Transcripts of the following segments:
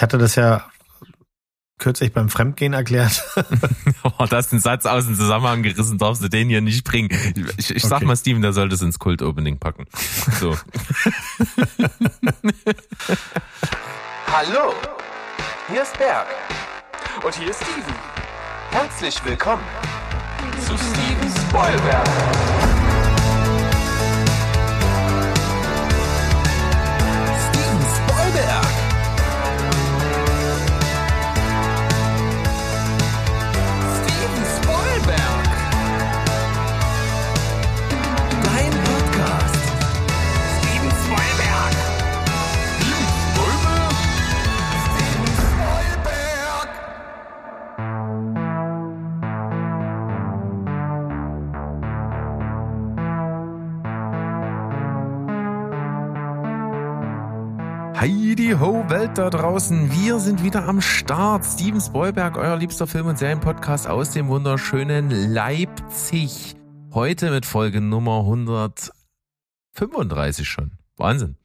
Ich hatte das ja kürzlich beim Fremdgehen erklärt. oh, das ist ein Satz aus dem Zusammenhang gerissen, darfst du den hier nicht bringen. Ich, ich okay. sag mal, Steven, der sollte es ins Kult-Opening packen. So. Hallo, hier ist Berg. Und hier ist Steven. Herzlich willkommen zu Steven Spoilberg. Heidi Ho Welt da draußen. Wir sind wieder am Start. Steven Spoilberg, euer liebster Film- und Serienpodcast aus dem wunderschönen Leipzig. Heute mit Folge Nummer 135 schon. Wahnsinn.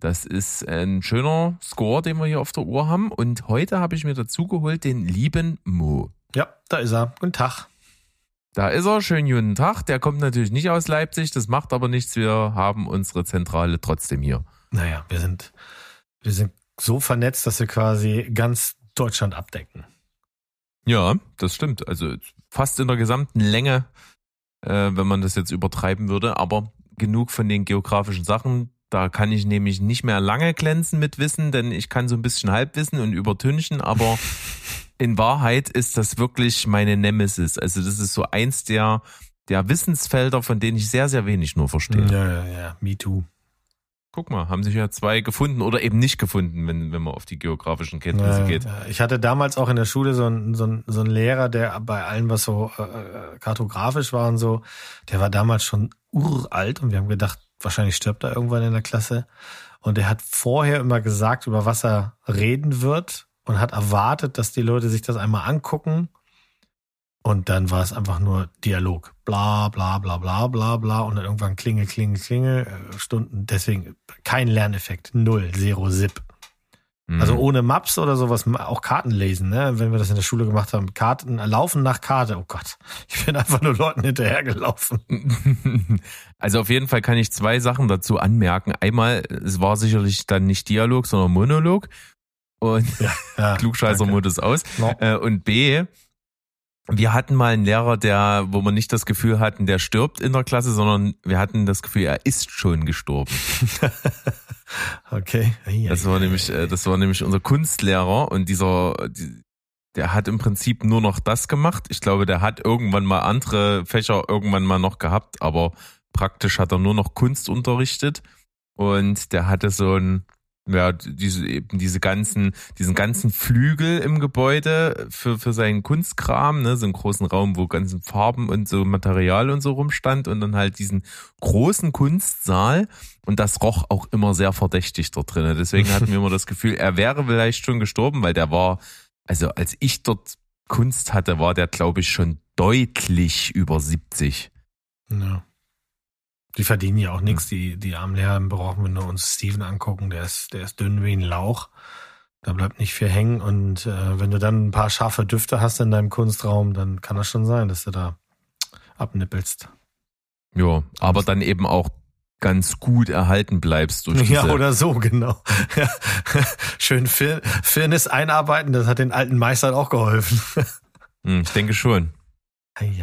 Das ist ein schöner Score, den wir hier auf der Uhr haben. Und heute habe ich mir dazu geholt den lieben Mo. Ja, da ist er. Guten Tag. Da ist er, schönen guten Tag. Der kommt natürlich nicht aus Leipzig, das macht aber nichts. Wir haben unsere Zentrale trotzdem hier. Naja, wir sind wir sind so vernetzt, dass wir quasi ganz Deutschland abdecken. Ja, das stimmt. Also fast in der gesamten Länge, äh, wenn man das jetzt übertreiben würde. Aber genug von den geografischen Sachen. Da kann ich nämlich nicht mehr lange glänzen mit Wissen, denn ich kann so ein bisschen Halbwissen und übertünchen, aber in Wahrheit ist das wirklich meine Nemesis. Also das ist so eins der, der Wissensfelder, von denen ich sehr, sehr wenig nur verstehe. Ja, ja, ja, me too. Guck mal, haben sich ja zwei gefunden oder eben nicht gefunden, wenn, wenn man auf die geografischen Kenntnisse geht. Ich hatte damals auch in der Schule so einen, so einen, so einen Lehrer, der bei allem, was so äh, kartografisch war und so, der war damals schon uralt und wir haben gedacht, wahrscheinlich stirbt er irgendwann in der Klasse. Und er hat vorher immer gesagt, über was er reden wird und hat erwartet, dass die Leute sich das einmal angucken und dann war es einfach nur Dialog. Bla, bla, bla, bla, bla, bla. Und dann irgendwann Klingel, Klingel, Klingel, äh, Stunden. Deswegen kein Lerneffekt. Null, zero, zip. Mhm. Also ohne Maps oder sowas, auch Karten lesen, ne? Wenn wir das in der Schule gemacht haben. Karten, laufen nach Karte. Oh Gott. Ich bin einfach nur Leuten hinterhergelaufen. Also auf jeden Fall kann ich zwei Sachen dazu anmerken. Einmal, es war sicherlich dann nicht Dialog, sondern Monolog. Und ja, ja, Klugscheißer-Modus aus. No. Äh, und B, wir hatten mal einen Lehrer, der, wo wir nicht das Gefühl hatten, der stirbt in der Klasse, sondern wir hatten das Gefühl, er ist schon gestorben. okay. Das war nämlich, äh, das war nämlich unser Kunstlehrer und dieser, der hat im Prinzip nur noch das gemacht. Ich glaube, der hat irgendwann mal andere Fächer irgendwann mal noch gehabt, aber praktisch hat er nur noch Kunst unterrichtet und der hatte so ein, ja, diese, eben diese ganzen, diesen ganzen Flügel im Gebäude für, für seinen Kunstkram, ne, so einen großen Raum, wo ganzen Farben und so Material und so rumstand und dann halt diesen großen Kunstsaal und das roch auch immer sehr verdächtig dort drin. Deswegen hatten wir immer das Gefühl, er wäre vielleicht schon gestorben, weil der war, also als ich dort Kunst hatte, war der glaube ich schon deutlich über 70. Ja. Die verdienen ja auch nichts, die, die armen Lehrer brauchen wir nur uns Steven angucken, der ist, der ist dünn wie ein Lauch. Da bleibt nicht viel hängen und äh, wenn du dann ein paar scharfe Düfte hast in deinem Kunstraum, dann kann das schon sein, dass du da abnippelst. Ja, aber dann eben auch ganz gut erhalten bleibst durch diese Ja, oder so, genau. Schön Fir Firnis einarbeiten, das hat den alten Meistern auch geholfen. Hm, ich denke schon.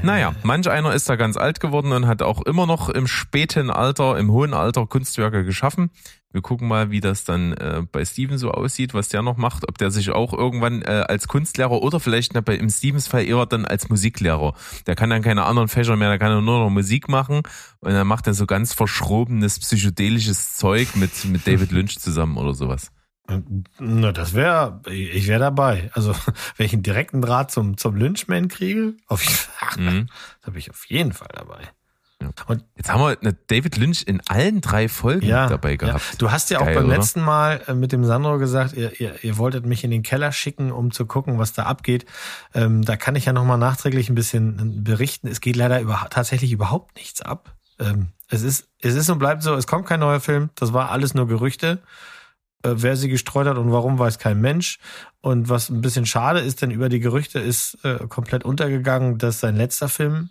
Naja, manch einer ist da ganz alt geworden und hat auch immer noch im späten Alter, im hohen Alter Kunstwerke geschaffen. Wir gucken mal, wie das dann äh, bei Steven so aussieht, was der noch macht, ob der sich auch irgendwann äh, als Kunstlehrer oder vielleicht na, bei im Stevens Fall eher dann als Musiklehrer. Der kann dann keine anderen Fächer mehr, der kann nur noch Musik machen und dann macht er so ganz verschrobenes psychedelisches Zeug mit mit David Lynch zusammen oder sowas. Na, das wäre, ich wäre dabei. Also, wenn ich einen direkten Draht zum, zum Lynchman kriege, auf, mhm. da bin ich auf jeden Fall dabei. Ja. Und jetzt haben wir David Lynch in allen drei Folgen ja, dabei gehabt. Ja. Du hast ja Geil, auch beim oder? letzten Mal äh, mit dem Sandro gesagt, ihr, ihr, ihr wolltet mich in den Keller schicken, um zu gucken, was da abgeht. Ähm, da kann ich ja nochmal nachträglich ein bisschen berichten. Es geht leider über, tatsächlich überhaupt nichts ab. Ähm, es ist, es ist und bleibt so, es kommt kein neuer Film. Das war alles nur Gerüchte. Äh, wer sie gestreut hat und warum, weiß kein Mensch. Und was ein bisschen schade ist, denn über die Gerüchte ist äh, komplett untergegangen, dass sein letzter Film,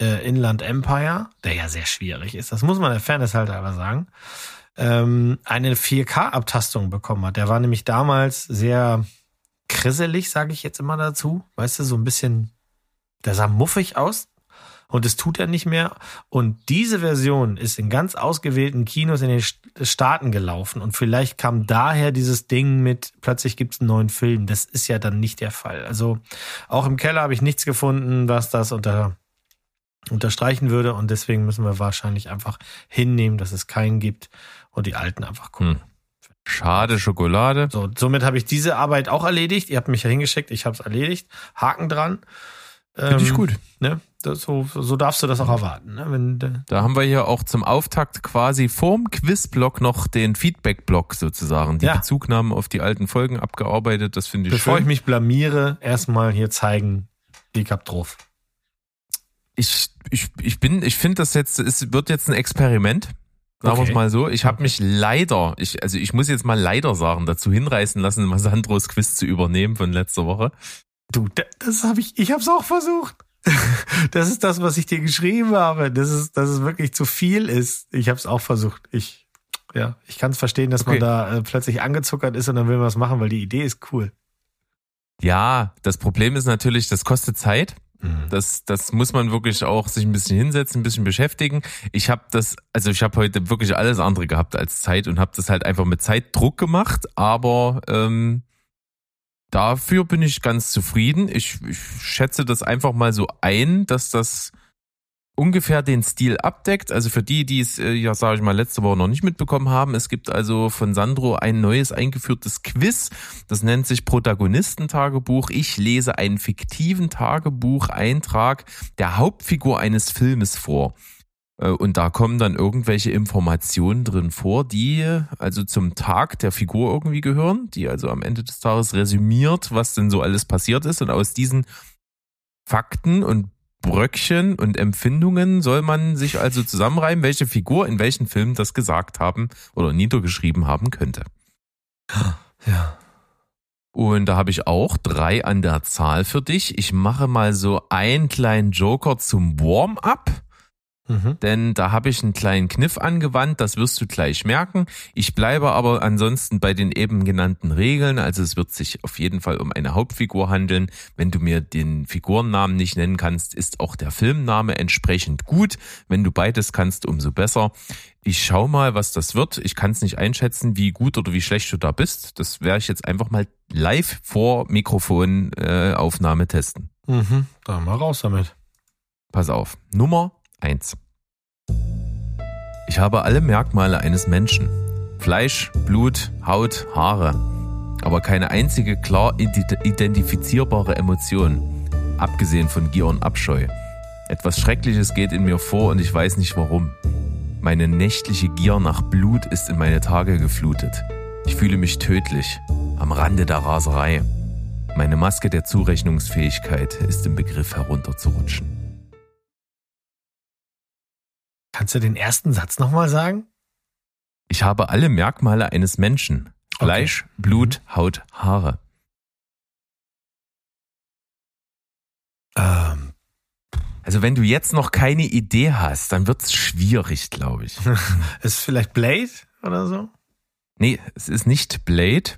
äh, Inland Empire, der ja sehr schwierig ist, das muss man der Fairness halt aber sagen, ähm, eine 4K-Abtastung bekommen hat. Der war nämlich damals sehr krisselig, sage ich jetzt immer dazu. Weißt du, so ein bisschen, der sah muffig aus. Und das tut er nicht mehr. Und diese Version ist in ganz ausgewählten Kinos in den Staaten gelaufen. Und vielleicht kam daher dieses Ding mit, plötzlich gibt es einen neuen Film. Das ist ja dann nicht der Fall. Also auch im Keller habe ich nichts gefunden, was das unter, unterstreichen würde. Und deswegen müssen wir wahrscheinlich einfach hinnehmen, dass es keinen gibt und die alten einfach gucken. Hm. Schade Schokolade. So, somit habe ich diese Arbeit auch erledigt. Ihr habt mich ja hingeschickt, ich habe es erledigt. Haken dran. Finde ich ähm, gut. Ne? Das, so, so darfst du das auch erwarten. Ne? Wenn, da haben wir hier auch zum Auftakt quasi vorm Quizblock noch den Feedback-Block sozusagen. Die ja. Bezugnahmen auf die alten Folgen abgearbeitet. Das finde ich Bevor schön. ich mich blamiere, erstmal hier zeigen, ich hab drauf. Ich, ich, ich bin, ich finde das jetzt, es wird jetzt ein Experiment. Sagen okay. wir es mal so. Ich habe mich leider, ich, also ich muss jetzt mal leider sagen, dazu hinreißen lassen, mal Sandros Quiz zu übernehmen von letzter Woche. Du, das habe ich, ich habe es auch versucht. Das ist das, was ich dir geschrieben habe. Das ist, dass es wirklich zu viel ist. Ich habe es auch versucht. Ich, ja, ich kann es verstehen, dass okay. man da äh, plötzlich angezuckert ist und dann will man was machen, weil die Idee ist cool. Ja, das Problem ist natürlich, das kostet Zeit. Mhm. Das, das muss man wirklich auch sich ein bisschen hinsetzen, ein bisschen beschäftigen. Ich habe das, also ich habe heute wirklich alles andere gehabt als Zeit und habe das halt einfach mit Zeitdruck gemacht, aber ähm, dafür bin ich ganz zufrieden. Ich, ich schätze das einfach mal so ein, dass das ungefähr den Stil abdeckt. Also für die, die es, äh, ja, sage ich mal, letzte Woche noch nicht mitbekommen haben, es gibt also von Sandro ein neues eingeführtes Quiz. Das nennt sich Protagonistentagebuch. Ich lese einen fiktiven Tagebucheintrag der Hauptfigur eines Filmes vor. Äh, und da kommen dann irgendwelche Informationen drin vor, die also zum Tag der Figur irgendwie gehören, die also am Ende des Tages resümiert, was denn so alles passiert ist. Und aus diesen Fakten und Bröckchen und Empfindungen soll man sich also zusammenreimen, welche Figur in welchen Film das gesagt haben oder niedergeschrieben haben könnte. Ja. Und da habe ich auch drei an der Zahl für dich. Ich mache mal so einen kleinen Joker zum Warm-up. Mhm. Denn da habe ich einen kleinen Kniff angewandt, das wirst du gleich merken. Ich bleibe aber ansonsten bei den eben genannten Regeln. Also es wird sich auf jeden Fall um eine Hauptfigur handeln. Wenn du mir den Figurennamen nicht nennen kannst, ist auch der Filmname entsprechend gut. Wenn du beides kannst, umso besser. Ich schau mal, was das wird. Ich kann es nicht einschätzen, wie gut oder wie schlecht du da bist. Das werde ich jetzt einfach mal live vor Mikrofonaufnahme äh, testen. Mhm, dann mal raus damit. Pass auf. Nummer 1. Ich habe alle Merkmale eines Menschen. Fleisch, Blut, Haut, Haare. Aber keine einzige klar identifizierbare Emotion. Abgesehen von Gier und Abscheu. Etwas Schreckliches geht in mir vor und ich weiß nicht warum. Meine nächtliche Gier nach Blut ist in meine Tage geflutet. Ich fühle mich tödlich, am Rande der Raserei. Meine Maske der Zurechnungsfähigkeit ist im Begriff herunterzurutschen. Kannst du den ersten Satz nochmal sagen? Ich habe alle Merkmale eines Menschen. Fleisch, okay. Blut, mhm. Haut, Haare. Ähm. Also wenn du jetzt noch keine Idee hast, dann wird's schwierig, glaube ich. ist vielleicht Blade oder so? Nee, es ist nicht Blade.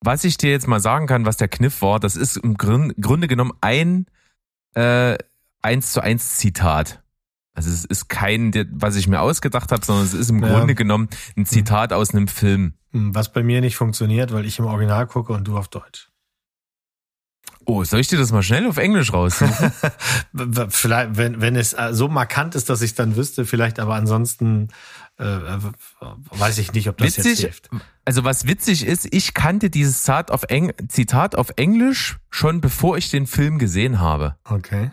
Was ich dir jetzt mal sagen kann, was der Kniff war, das ist im Grunde genommen ein äh, eins zu eins Zitat. Also es ist kein, was ich mir ausgedacht habe, sondern es ist im ja. Grunde genommen ein Zitat aus einem Film. Hm, was bei mir nicht funktioniert, weil ich im Original gucke und du auf Deutsch. Oh, soll ich dir das mal schnell auf Englisch raussuchen? vielleicht, wenn, wenn es äh, so markant ist, dass ich dann wüsste, vielleicht, aber ansonsten äh, weiß ich nicht, ob das witzig, jetzt hilft. Also was witzig ist, ich kannte dieses Zitat auf, Zitat auf Englisch schon bevor ich den Film gesehen habe. Okay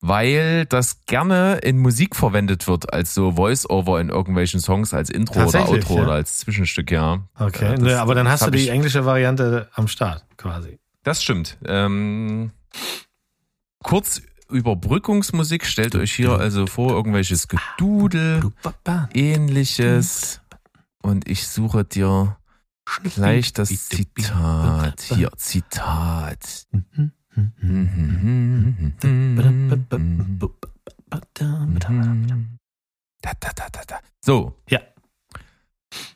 weil das gerne in Musik verwendet wird, als so Voice-Over in irgendwelchen Songs, als Intro oder Outro ja. oder als Zwischenstück, ja. Okay, das, ja, aber dann hast du die englische Variante am Start quasi. Das stimmt. Ähm, kurz Überbrückungsmusik, stellt euch hier also vor, irgendwelches Gedudel, ähnliches. Und ich suche dir Gleich das Zitat. Hier, Zitat. Mhm. So. Ja.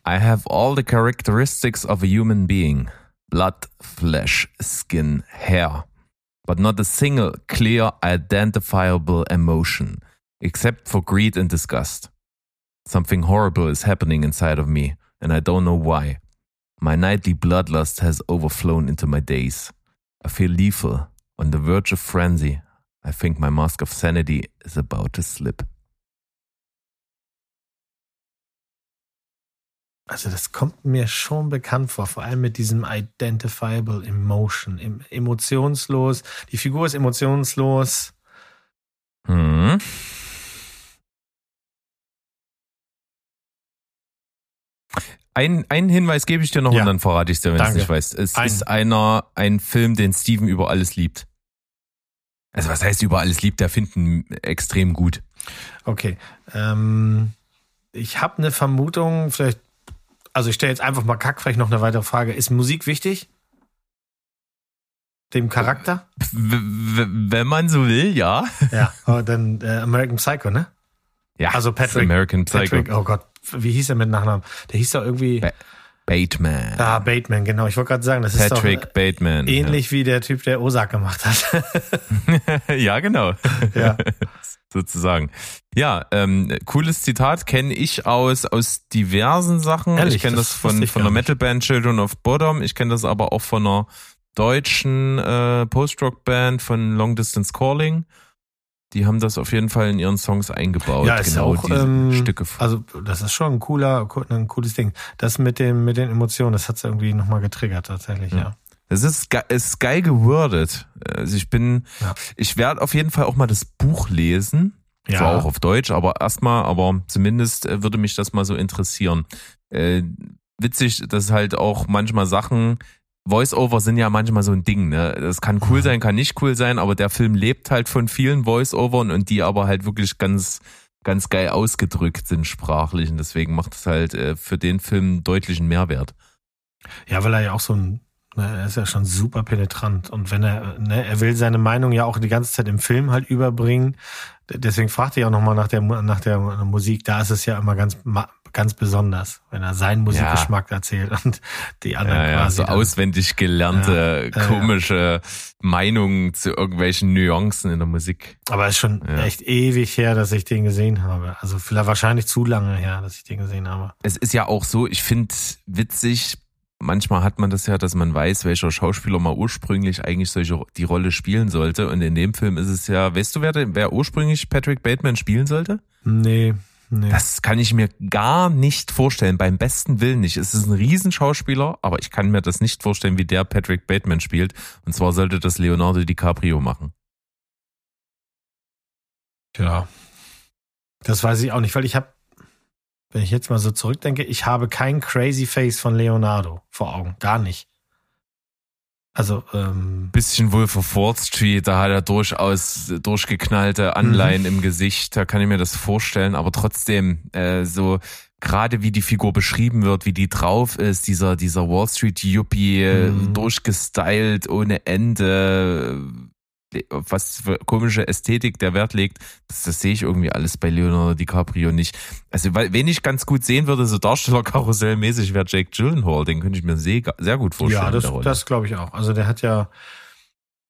I have all the characteristics of a human being. Blood, flesh, skin, hair. But not a single clear identifiable emotion, except for greed and disgust. Something horrible is happening inside of me, and I don't know why. My nightly bloodlust has overflown into my days. I feel lethal, on the verge of frenzy. I think my mask of sanity is about to slip. Also das kommt mir schon bekannt vor, vor allem mit diesem identifiable emotion, em- emotionslos. Die Figur ist emotionslos. Hm. Ein, einen Hinweis gebe ich dir noch Ja. und dann verrate ich dir, wenn du es nicht weißt. Es Ein. ist einer, ein Film, den Steven über alles liebt. Also was heißt über alles liebt? Der findet ihn extrem gut. Okay. Ähm, ich habe eine Vermutung, vielleicht, also ich stelle jetzt einfach mal kack, vielleicht noch eine weitere Frage. Ist Musik wichtig? Dem Charakter? Wenn man so will, ja. Ja. Oh, dann äh, American Psycho, ne? Ja, Also Patrick- American Psycho. Patrick, oh Gott, wie hieß er mit Nachnamen? Der hieß doch irgendwie. Ba- Bateman. Ah, Bateman, genau. Ich wollte gerade sagen, das ist Patrick doch Bateman. ähnlich wie der Typ, der Osak gemacht hat. Ja, ja genau. Ja. Sozusagen. Ja, ähm, cooles Zitat kenne ich aus, aus diversen Sachen. Ehrlich? ich kenne das, Das von, von der. Metalband Children of Bodom. Ich kenne das aber auch von einer deutschen äh, Post-Rock-Band von Long Distance Calling. Die haben das auf jeden Fall in ihren Songs eingebaut. Ja, ist genau auch, diese ähm, Stücke. Also, das ist schon ein cooler, ein cooles Ding. Das mit dem, mit den Emotionen, das hat's irgendwie nochmal getriggert, tatsächlich, Ja. ja. Es ist, es ist geil gewordet. Also ich bin, Ja. ich werde auf jeden Fall auch mal das Buch lesen. Ja. Zwar auch auf Deutsch, aber erstmal, aber zumindest äh, würde mich das mal so interessieren. Äh, witzig, dass halt auch manchmal Sachen, Voice-Over sind ja manchmal so ein Ding, ne? Das kann cool Mhm. sein, kann nicht cool sein, aber der Film lebt halt von vielen Voice-Overn und die aber halt wirklich ganz, ganz geil ausgedrückt sind sprachlich und deswegen macht es halt äh, für den Film einen deutlichen Mehrwert. Ja, weil er ja auch so ein, ne, er ist ja schon super penetrant. Und wenn er, ne, er will seine Meinung ja auch die ganze Zeit im Film halt überbringen. Deswegen fragte ich auch nochmal nach der, nach der Musik. Da ist es ja immer ganz, ganz besonders, wenn er seinen Musikgeschmack erzählt und die anderen Ja, ja, quasi. so auswendig gelernte, Ja, ja, ja. komische Meinungen zu irgendwelchen Nuancen in der Musik. Aber es ist schon Ja. echt ewig her, dass ich den gesehen habe. Also vielleicht wahrscheinlich zu lange her, dass ich den gesehen habe. Es ist ja auch so, ich finde witzig, manchmal hat man das ja, dass man weiß, welcher Schauspieler mal ursprünglich eigentlich solche die Rolle spielen sollte. Und in dem Film ist es ja, weißt du, wer, wer ursprünglich Patrick Bateman spielen sollte? Nee, nee. Das kann ich mir gar nicht vorstellen, beim besten Willen nicht. Es ist ein Riesenschauspieler, aber ich kann mir das nicht vorstellen, wie der Patrick Bateman spielt. Und zwar sollte das Leonardo DiCaprio machen. Ja. Das weiß ich auch nicht, weil ich habe, wenn ich jetzt mal so zurückdenke, ich habe kein Crazy Face von Leonardo vor Augen. Gar nicht. Also, ähm, bisschen Wolf of Wall Street, da hat er durchaus durchgeknallte Anleihen Mhm. im Gesicht, da kann ich mir das vorstellen, aber trotzdem, äh, so gerade wie die Figur beschrieben wird, wie die drauf ist, dieser, dieser Wall Street Yuppie, äh, Mhm. durchgestylt ohne Ende, äh, was für komische Ästhetik der Wert legt, das, das sehe ich irgendwie alles bei Leonardo DiCaprio nicht. Also, weil, wen ich ganz gut sehen würde, so Darstellerkarussellmäßig, wäre Jake Gyllenhaal, den könnte ich mir sehr, sehr gut vorstellen. ja, das, das glaube ich auch. Also der hat ja,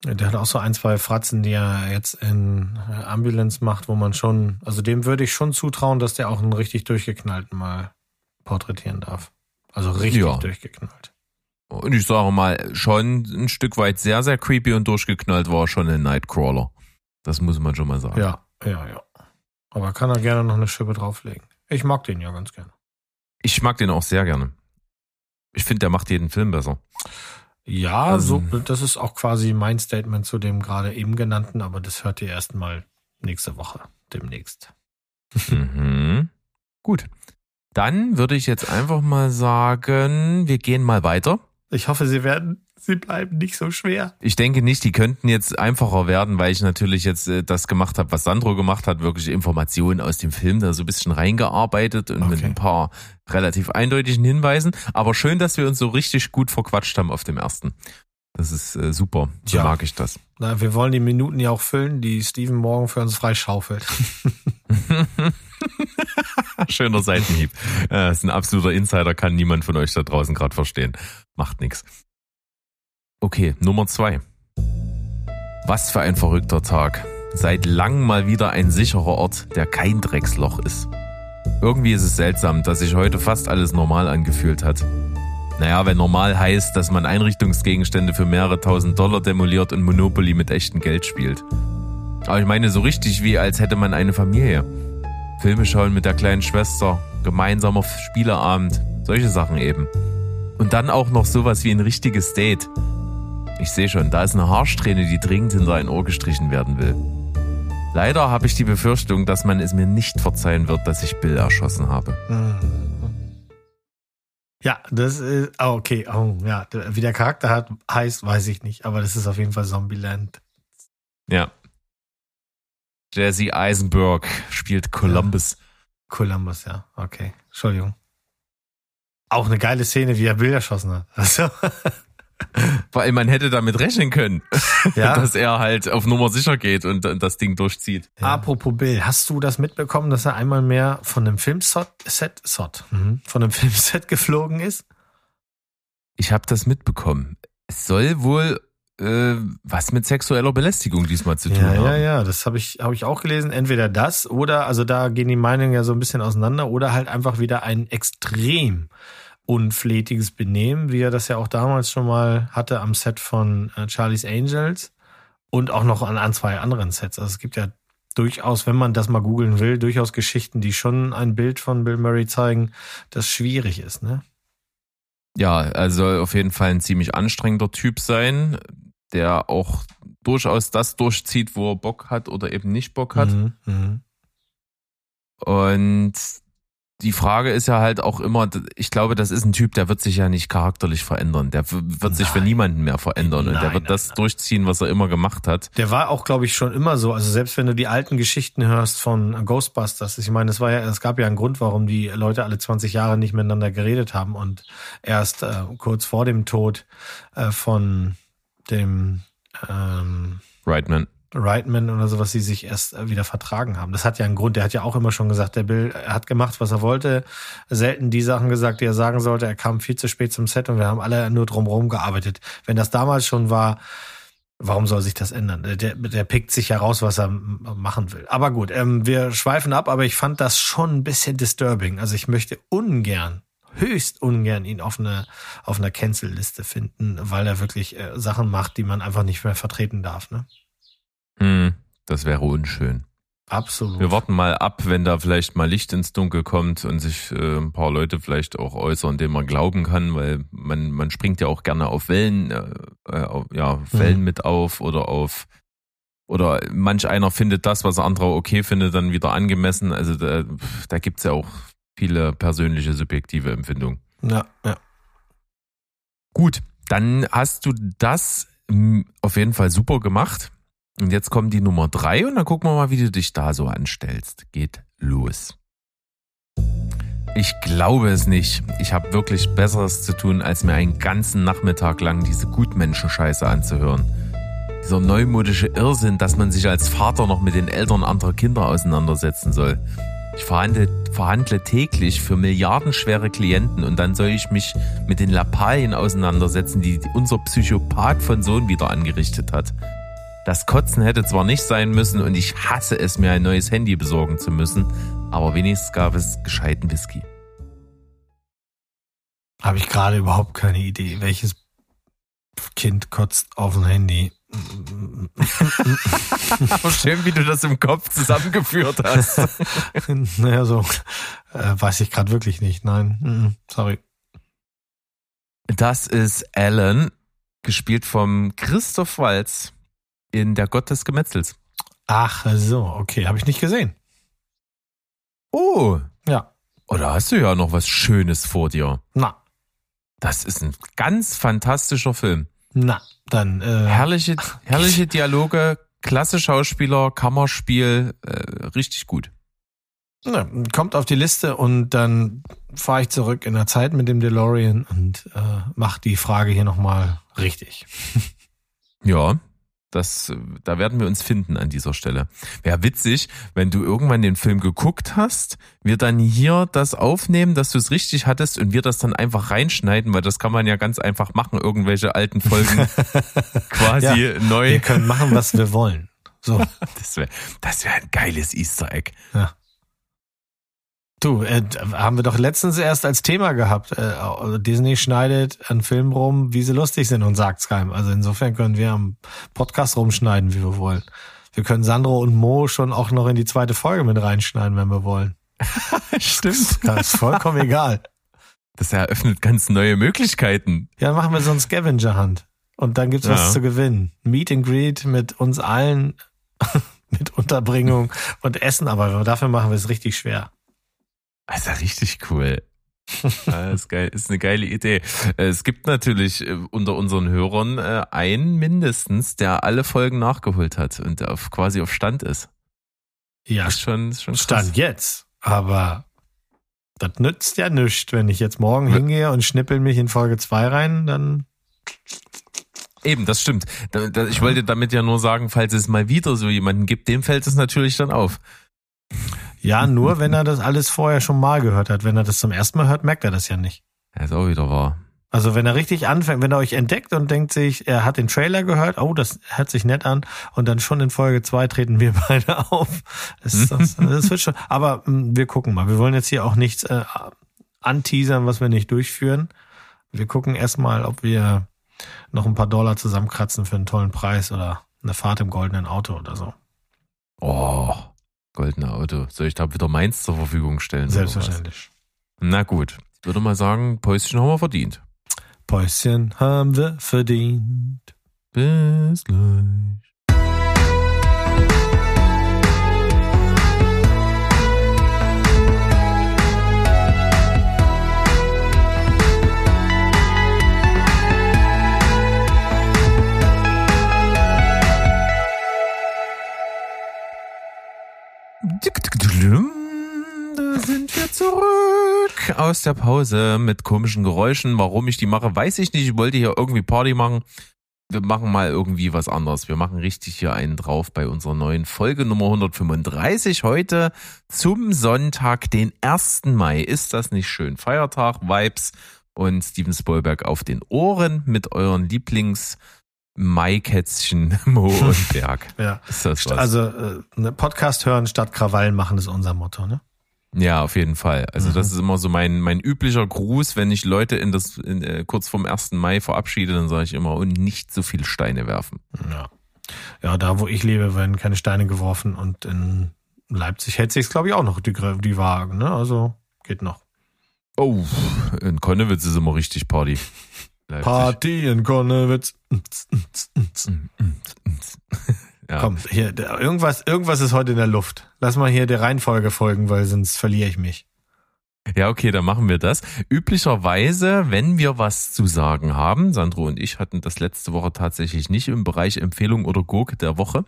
der hat auch so ein, zwei Fratzen, die er jetzt in Ambulance macht, wo man schon, also dem würde ich schon zutrauen, dass der auch einen richtig durchgeknallten mal porträtieren darf. Also richtig Ja. durchgeknallt. Und ich sage mal, schon ein Stück weit sehr, sehr creepy und durchgeknallt war schon ein Nightcrawler. Das muss man schon mal sagen. Ja, ja, ja. Aber kann er gerne noch eine Schippe drauflegen. Ich mag den ja ganz gerne. Ich mag den auch sehr gerne. Ich finde, der macht jeden Film besser. Ja, Also- so, das ist auch quasi mein Statement zu dem gerade eben genannten, aber das hört ihr erst mal nächste Woche, demnächst. Mhm. Gut. Dann würde ich jetzt einfach mal sagen, wir gehen mal weiter. Ich hoffe, sie werden, sie bleiben nicht so schwer. Ich denke nicht, die könnten jetzt einfacher werden, weil ich natürlich jetzt äh, das gemacht habe, was Sandro gemacht hat, wirklich Informationen aus dem Film da so ein bisschen reingearbeitet und mit Okay. ein paar relativ eindeutigen Hinweisen. Aber schön, dass wir uns so richtig gut verquatscht haben auf dem ersten. Das ist äh, super. So Ja. mag ich das. Na, wir wollen die Minuten ja auch füllen, die Steven morgen für uns freischaufelt. Schöner Seitenhieb. Äh, Das ist ein absoluter Insider, kann niemand von euch da draußen gerade verstehen. Macht nix. Okay, Nummer zwei. Was für ein verrückter Tag. Seit langem mal wieder ein sicherer Ort, der kein Drecksloch ist. Irgendwie ist es seltsam, dass sich heute fast alles normal angefühlt hat. Naja, wenn normal heißt, dass man Einrichtungsgegenstände für mehrere tausend Dollar demoliert und Monopoly mit echtem Geld spielt. Aber ich meine so richtig wie, als hätte man eine Familie. Filme schauen mit der kleinen Schwester, gemeinsamer Spieleabend, solche Sachen eben. Und dann auch noch sowas wie ein richtiges Date. Ich sehe schon, da ist eine Haarsträhne, die dringend hinter ein Ohr gestrichen werden will. Leider habe ich die Befürchtung, dass man es mir nicht verzeihen wird, dass ich Bill erschossen habe. Ja, das ist, ah, okay, oh, ja, wie der Charakter hat, heißt, weiß ich nicht, aber das ist auf jeden Fall Zombieland. Ja. Jesse Eisenberg spielt Columbus. Columbus, ja, okay, Entschuldigung. Auch eine geile Szene, wie er Bilder erschossen hat. Also, Weil man hätte damit rechnen können, ja. dass er halt auf Nummer sicher geht und, und das Ding durchzieht. Apropos Bill, hast du das mitbekommen, dass er einmal mehr von einem Filmset, Set, Sot, mhm, von einem Filmset geflogen ist? Ich habe das mitbekommen. Es soll wohl äh, was mit sexueller Belästigung diesmal zu tun Ja, haben. ja, ja, das habe ich, hab ich auch gelesen. Entweder das oder, also da gehen die Meinungen ja so ein bisschen auseinander, oder halt einfach wieder ein extrem unflätiges Benehmen, wie er das ja auch damals schon mal hatte am Set von äh, Charlie's Angels und auch noch an, an zwei anderen Sets. Also es gibt ja durchaus, wenn man das mal googeln will, durchaus Geschichten, die schon ein Bild von Bill Murray zeigen, das schwierig ist, ne? Ja, er soll auf jeden Fall ein ziemlich anstrengender Typ sein, der auch durchaus das durchzieht, wo er Bock hat oder eben nicht Bock hat. Mhm, mhm. Und die Frage ist ja halt auch immer, ich glaube, das ist ein Typ, der wird sich ja nicht charakterlich verändern. Der wird sich für Nein. niemanden mehr verändern und der Nein, wird nein, das nein. durchziehen, was er immer gemacht hat. Der war auch, glaube ich, schon immer so. Also selbst wenn du die alten Geschichten hörst von Ghostbusters, ich meine, es war ja, es gab ja einen Grund, warum die Leute alle 20 Jahre nicht miteinander geredet haben und erst äh, kurz vor dem Tod äh, von dem ähm, Rightman. Reitman oder sowas, sie sich erst äh, wieder vertragen haben. Das hat ja einen Grund. Der hat ja auch immer schon gesagt, der Bill er hat gemacht, was er wollte, selten die Sachen gesagt, die er sagen sollte. Er kam viel zu spät zum Set und wir haben alle nur drumherum gearbeitet. Wenn das damals schon war, warum soll sich das ändern? Der, der pickt sich ja raus, was er machen will. Aber gut, ähm, wir schweifen ab, aber ich fand das schon ein bisschen disturbing. Also ich möchte ungern höchst ungern ihn auf einer auf einer Cancel-Liste finden, weil er wirklich äh, Sachen macht, die man einfach nicht mehr vertreten darf. Ne? Hm, das wäre unschön. Absolut. Wir warten mal ab, wenn da vielleicht mal Licht ins Dunkel kommt und sich äh, ein paar Leute vielleicht auch äußern, denen man glauben kann, weil man, man springt ja auch gerne auf Wellen, äh, äh, auf, ja, Wellen Mhm. mit auf oder auf oder manch einer findet das, was anderer okay findet, dann wieder angemessen. Also da, da gibt's ja auch viele persönliche subjektive Empfindungen. Ja, ja. Gut, dann hast du das mm, auf jeden Fall super gemacht. Und jetzt kommt die Nummer drei und dann gucken wir mal, wie du dich da so anstellst. Geht los. Ich glaube es nicht. Ich habe wirklich Besseres zu tun, als mir einen ganzen Nachmittag lang diese Gutmenschenscheiße anzuhören. Dieser neumodische Irrsinn, dass man sich als Vater noch mit den Eltern anderer Kinder auseinandersetzen soll. Ich verhandle, verhandle täglich für milliardenschwere Klienten und dann soll ich mich mit den Lappalien auseinandersetzen, die unser Psychopath von Sohn wieder angerichtet hat. Das Kotzen hätte zwar nicht sein müssen und ich hasse es, mir ein neues Handy besorgen zu müssen, aber wenigstens gab es gescheiten Whisky. Habe ich gerade überhaupt keine Idee, welches Kind kotzt auf ein Handy. Schön, wie du das im Kopf zusammengeführt hast. naja, so äh, weiß ich gerade wirklich nicht. Nein, mhm, sorry. Das ist Alan, gespielt vom Christoph Walz in Der Gott des Gemetzels. Ach so, okay, habe ich nicht gesehen. Oh, Ja, oder hast du ja noch was Schönes vor dir? na, Das ist ein ganz fantastischer Film. Na, dann äh, Herrliche, herrliche Dialoge, klasse Schauspieler, Kammerspiel, äh, richtig gut. na, kommt auf die Liste und dann fahre ich zurück in der Zeit mit dem DeLorean und äh, mach die Frage hier nochmal richtig. Ja, das, da werden wir uns finden an dieser Stelle. Wäre witzig, wenn du irgendwann den Film geguckt hast, wir dann hier das aufnehmen, dass du es richtig hattest und wir das dann einfach reinschneiden, weil das kann man ja ganz einfach machen, irgendwelche alten Folgen quasi neu. Wir können machen, was wir wollen. So. Das wäre das wär ein geiles Easter Egg. Ja. Du, äh, haben wir doch letztens erst als Thema gehabt. Äh, Disney schneidet einen Film rum, wie sie lustig sind und sagt's keinem. Also insofern können wir am Podcast rumschneiden, wie wir wollen. Wir können Sandro und Mo schon auch noch in die zweite Folge mit reinschneiden, wenn wir wollen. Stimmt. Das ist vollkommen egal. Das eröffnet ganz neue Möglichkeiten. Ja, machen wir so einen Scavenger-Hunt. Und dann gibt's Ja. was zu gewinnen. Meet and Greet mit uns allen, mit Unterbringung und Essen, aber dafür machen wir es richtig schwer. Das ja richtig cool. Ja, ist geil, ist eine geile Idee. Äh, Es gibt natürlich äh, unter unseren Hörern äh, einen mindestens, der alle Folgen nachgeholt hat und der auf, quasi auf Stand ist. Ja, Ist schon, ist schon. Stand jetzt. Aber das nützt ja nichts. Wenn ich jetzt morgen hingehe und schnippel mich in Folge 2 rein, dann Eben, das stimmt. Ich wollte damit ja nur sagen, falls es mal wieder so jemanden gibt, dem fällt es natürlich dann auf. Ja, nur wenn er das alles vorher schon mal gehört hat. Wenn er das zum ersten Mal hört, merkt er das ja nicht. Ja, ist auch wieder wahr. Also wenn er richtig anfängt, wenn er euch entdeckt und denkt sich, er hat den Trailer gehört, oh, das hört sich nett an, und dann schon in Folge 2 treten wir beide auf. Das, das, das wird schon. Aber mh, wir gucken mal. Wir wollen jetzt hier auch nichts äh, anteasern, was wir nicht durchführen. Wir gucken erstmal, ob wir noch ein paar Dollar zusammenkratzen für einen tollen Preis oder eine Fahrt im goldenen Auto oder so. Oh, goldene Auto. Soll ich da wieder meins zur Verfügung stellen? Selbstverständlich. Na gut. Ich würde mal sagen, Päuschen haben wir verdient. Päuschen haben wir verdient. Bis gleich. Da sind wir zurück aus der Pause mit komischen Geräuschen. Warum ich die mache, weiß ich nicht. Ich wollte hier irgendwie Party machen. Wir machen mal irgendwie was anderes. Wir machen richtig hier einen drauf bei unserer neuen Folge Nummer 135 heute zum Sonntag, den 1. Mai. Ist das nicht schön? Feiertag, Vibes und Steven Spielberg auf den Ohren mit euren Lieblings Maikätzchen Mo und Berg. Ja. Ist das was? Also äh, ne, Podcast hören statt Krawallen machen ist unser Motto, ne? Ja, auf jeden Fall. Also Mhm. das ist immer so mein, mein üblicher Gruß, wenn ich Leute in das in, äh, kurz vorm 1. Mai verabschiede, dann sage ich immer und nicht so viel Steine werfen. Ja. Ja, da wo ich lebe, werden keine Steine geworfen und in Leipzig hält sich's glaube ich auch noch die, die Wagen, ne? Also geht noch. Oh, in Konnewitz ist immer richtig Party. Leipzig. Party in Konnewitz. Ja. Komm, hier irgendwas irgendwas ist heute in der Luft. Lass mal hier der Reihenfolge folgen, weil sonst verliere ich mich. Ja, okay, dann machen wir das. Üblicherweise, wenn wir was zu sagen haben, Sandro und ich hatten das letzte Woche tatsächlich nicht im Bereich Empfehlung oder Gurke der Woche,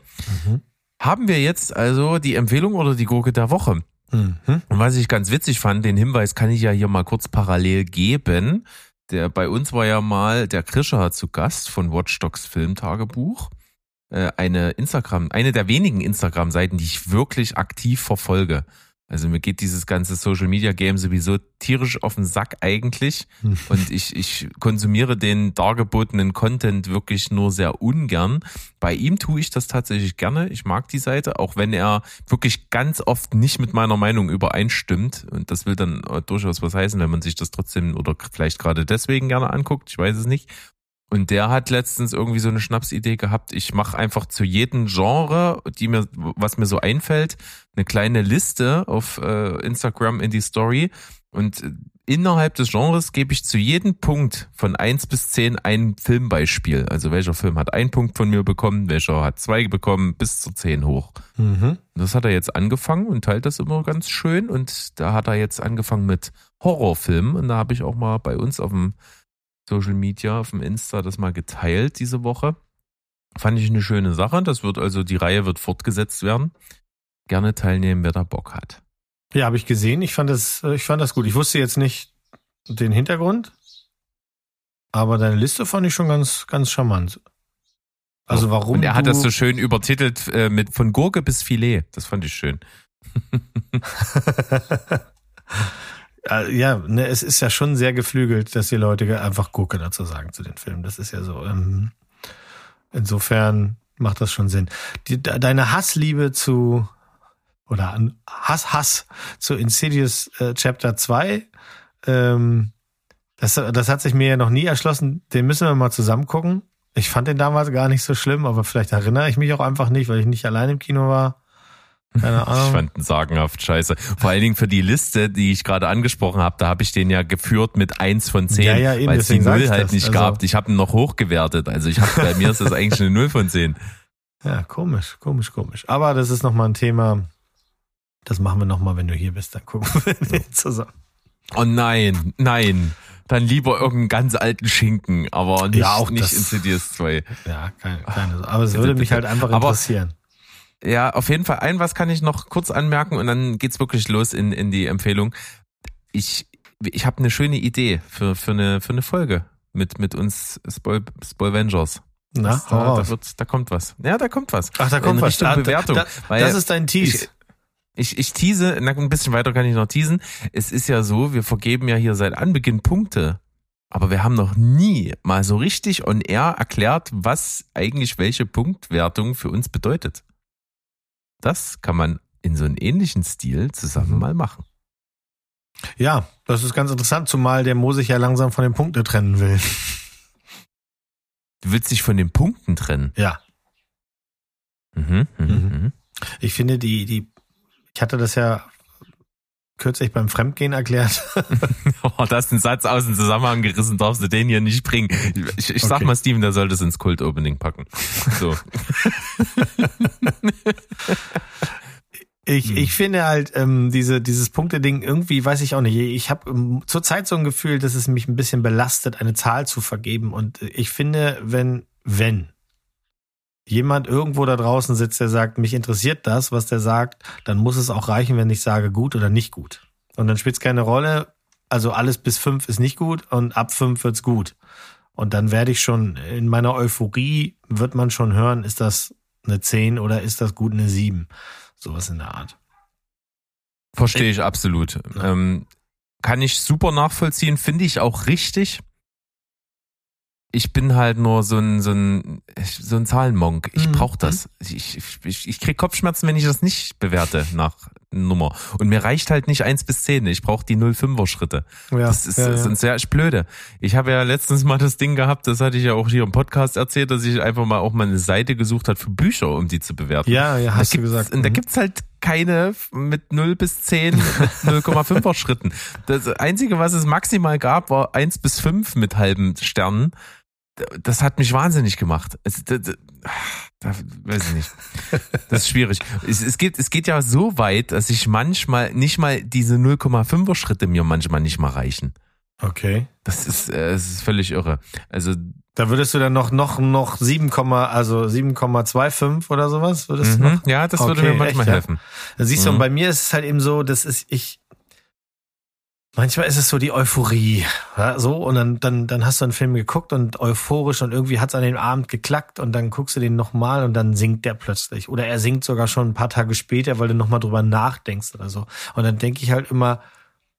Mhm. haben wir jetzt also die Empfehlung oder die Gurke der Woche. Mhm. Und was ich ganz witzig fand, den Hinweis kann ich ja hier mal kurz parallel geben. Der bei uns war ja mal der Krischer zu Gast von Watchdogs Filmtagebuch. Äh, Eine Instagram, eine der wenigen Instagram-Seiten, die ich wirklich aktiv verfolge. Also mir geht dieses ganze Social Media Game sowieso tierisch auf den Sack eigentlich. Und ich, ich konsumiere den dargebotenen Content wirklich nur sehr ungern. Bei ihm tue ich das tatsächlich gerne. Ich mag die Seite, auch wenn er wirklich ganz oft nicht mit meiner Meinung übereinstimmt. Und das will dann durchaus was heißen, wenn man sich das trotzdem oder vielleicht gerade deswegen gerne anguckt. Ich weiß es nicht. Und der hat letztens irgendwie so eine Schnapsidee gehabt. Ich mache einfach zu jedem Genre, die mir, was mir so einfällt, eine kleine Liste auf äh, Instagram in die Story. Und äh, innerhalb des Genres gebe ich zu jedem Punkt von eins bis zehn ein Filmbeispiel. Also welcher Film hat einen Punkt von mir bekommen, welcher hat zwei bekommen, bis zu zehn hoch. Mhm. Das hat er jetzt angefangen und teilt das immer ganz schön. Und da hat er jetzt angefangen mit Horrorfilmen. Und da habe ich auch mal bei uns auf dem Social Media, auf dem Insta das mal geteilt diese Woche. Fand ich eine schöne Sache. Das wird also, die Reihe wird fortgesetzt werden. Gerne teilnehmen, wer da Bock hat. Ja, habe ich gesehen. Ich fand das, ich fand das gut. Ich wusste jetzt nicht den Hintergrund, aber deine Liste fand ich schon ganz, ganz charmant. Also warum? Und er hat das so schön übertitelt äh, mit von Gurke bis Filet. Das fand ich schön. ja, ne, es ist ja schon sehr geflügelt, dass die Leute einfach Gurke dazu sagen zu den Filmen. Das ist ja so. Ähm, insofern macht das schon Sinn. Die, deine Hassliebe zu oder Hass, Hass zu Insidious äh, Chapter 2, ähm, das, das hat sich mir ja noch nie erschlossen. Den müssen wir mal zusammen gucken. Ich fand den damals gar nicht so schlimm, aber vielleicht erinnere ich mich auch einfach nicht, weil ich nicht allein im Kino war. Keine Ahnung. Ich fand ihn sagenhaft scheiße. Vor allen Dingen für die Liste, die ich gerade angesprochen habe, da habe ich den ja geführt mit eins von zehn, ja, ja, eben, weil es die Null halt das. nicht also, gab. Ich habe ihn noch hochgewertet. Also ich habe bei mir ist das eigentlich eine Null von zehn. Ja, komisch, komisch, komisch. Aber das ist nochmal ein Thema, das machen wir nochmal, wenn du hier bist, dann gucken wir zusammen. Oh nein, nein. Dann lieber irgendeinen ganz alten Schinken, aber nicht, Ja, auch nicht das- Insidious 2. Ja, keine, keine. Aber es bitte, würde mich halt einfach Aber- interessieren. Ja, auf jeden Fall. Ein was kann ich noch kurz anmerken und dann geht's wirklich los in, in die Empfehlung. Ich, ich habe eine schöne Idee für, für, eine, für eine Folge mit, mit uns Spoil, Spoilvengers. Na, Das- da, da, wird, da kommt was. Ja, da kommt was. Ach, da kommt in was. Richtung Da- Bewertung. da- weil das ist dein Tease. Ich, ich, ich tease, na, ein bisschen weiter kann ich noch teasen. Es ist ja so, wir vergeben ja hier seit Anbeginn Punkte. Aber wir haben noch nie mal so richtig on air erklärt, was eigentlich welche Punktwertung für uns bedeutet. Das kann man in so einem ähnlichen Stil zusammen Mhm. mal machen. Ja, das ist ganz interessant, zumal der Mo sich ja langsam von den Punkten trennen will. Du willst dich von den Punkten trennen. Ja, Mhm, mhm, Mhm. mhm. ich finde die, die, ich hatte das ja kürzlich beim Fremdgehen erklärt. Oh, da hast du einen Satz aus dem Zusammenhang gerissen, darfst du den hier nicht bringen. Ich, ich sag Okay. mal, Steven, der sollte es ins Kult-Opening packen. So. Ich, Hm. ich finde halt ähm, diese dieses Punkteding irgendwie weiß ich auch nicht. Ich habe ähm, zurzeit so ein Gefühl, dass es mich ein bisschen belastet, eine Zahl zu vergeben. Und ich finde, wenn wenn jemand irgendwo da draußen sitzt, der sagt, mich interessiert das, was der sagt, dann muss es auch reichen, wenn ich sage gut oder nicht gut. Und dann spielt es keine Rolle. Also alles bis fünf ist nicht gut und ab fünf wird's gut. Und dann werde ich schon in meiner Euphorie wird man schon hören, ist das eine zehn oder ist das gut eine sieben? Sowas in der Art. Verstehe ich absolut. Ja. Ähm, kann ich super nachvollziehen, finde ich auch richtig. Ich bin halt nur so ein, so ein, so ein Zahlenmonk. Ich Mhm. brauche das. Ich, ich, ich krieg Kopfschmerzen, wenn ich das nicht bewerte nach Nummer. Und mir reicht halt nicht eins bis zehn. Ich brauche die 0,5er Schritte. Ja, Das ist, ja, ja. sonst wäre ich blöde. Ich habe ja letztens mal das Ding gehabt, das hatte ich ja auch hier im Podcast erzählt, dass ich einfach mal auch mal eine Seite gesucht hat für Bücher, um die zu bewerten. ja, ja, hast da du gesagt. Und da Mhm. gibt's halt keine mit 0 bis 10 mit 0,5er Schritten. Das Einzige, was es maximal gab, war 1 bis 5 mit halben Sternen. Das hat mich wahnsinnig gemacht. Es, da, da, da, weiß ich nicht. Das ist schwierig. Es, es, geht, es geht ja so weit, dass ich manchmal nicht mal diese 0,5er Schritte mir manchmal nicht mal reichen. Okay. Das ist, äh, es ist völlig irre. Also Da würdest du dann noch, noch, noch 7, also 7,25 oder sowas? Würdest du mhm, noch? ja, das würde Okay, mir manchmal echt, ja? helfen. Da siehst du, Mhm. und bei mir ist es halt eben so, dass es, ich, manchmal ist es so die Euphorie, ja, so, und dann, dann, dann hast du einen Film geguckt und euphorisch und irgendwie hat es an dem Abend geklackt und dann guckst du den nochmal und dann singt der plötzlich. Oder er singt sogar schon ein paar Tage später, weil du nochmal drüber nachdenkst oder so. Und dann denke ich halt immer,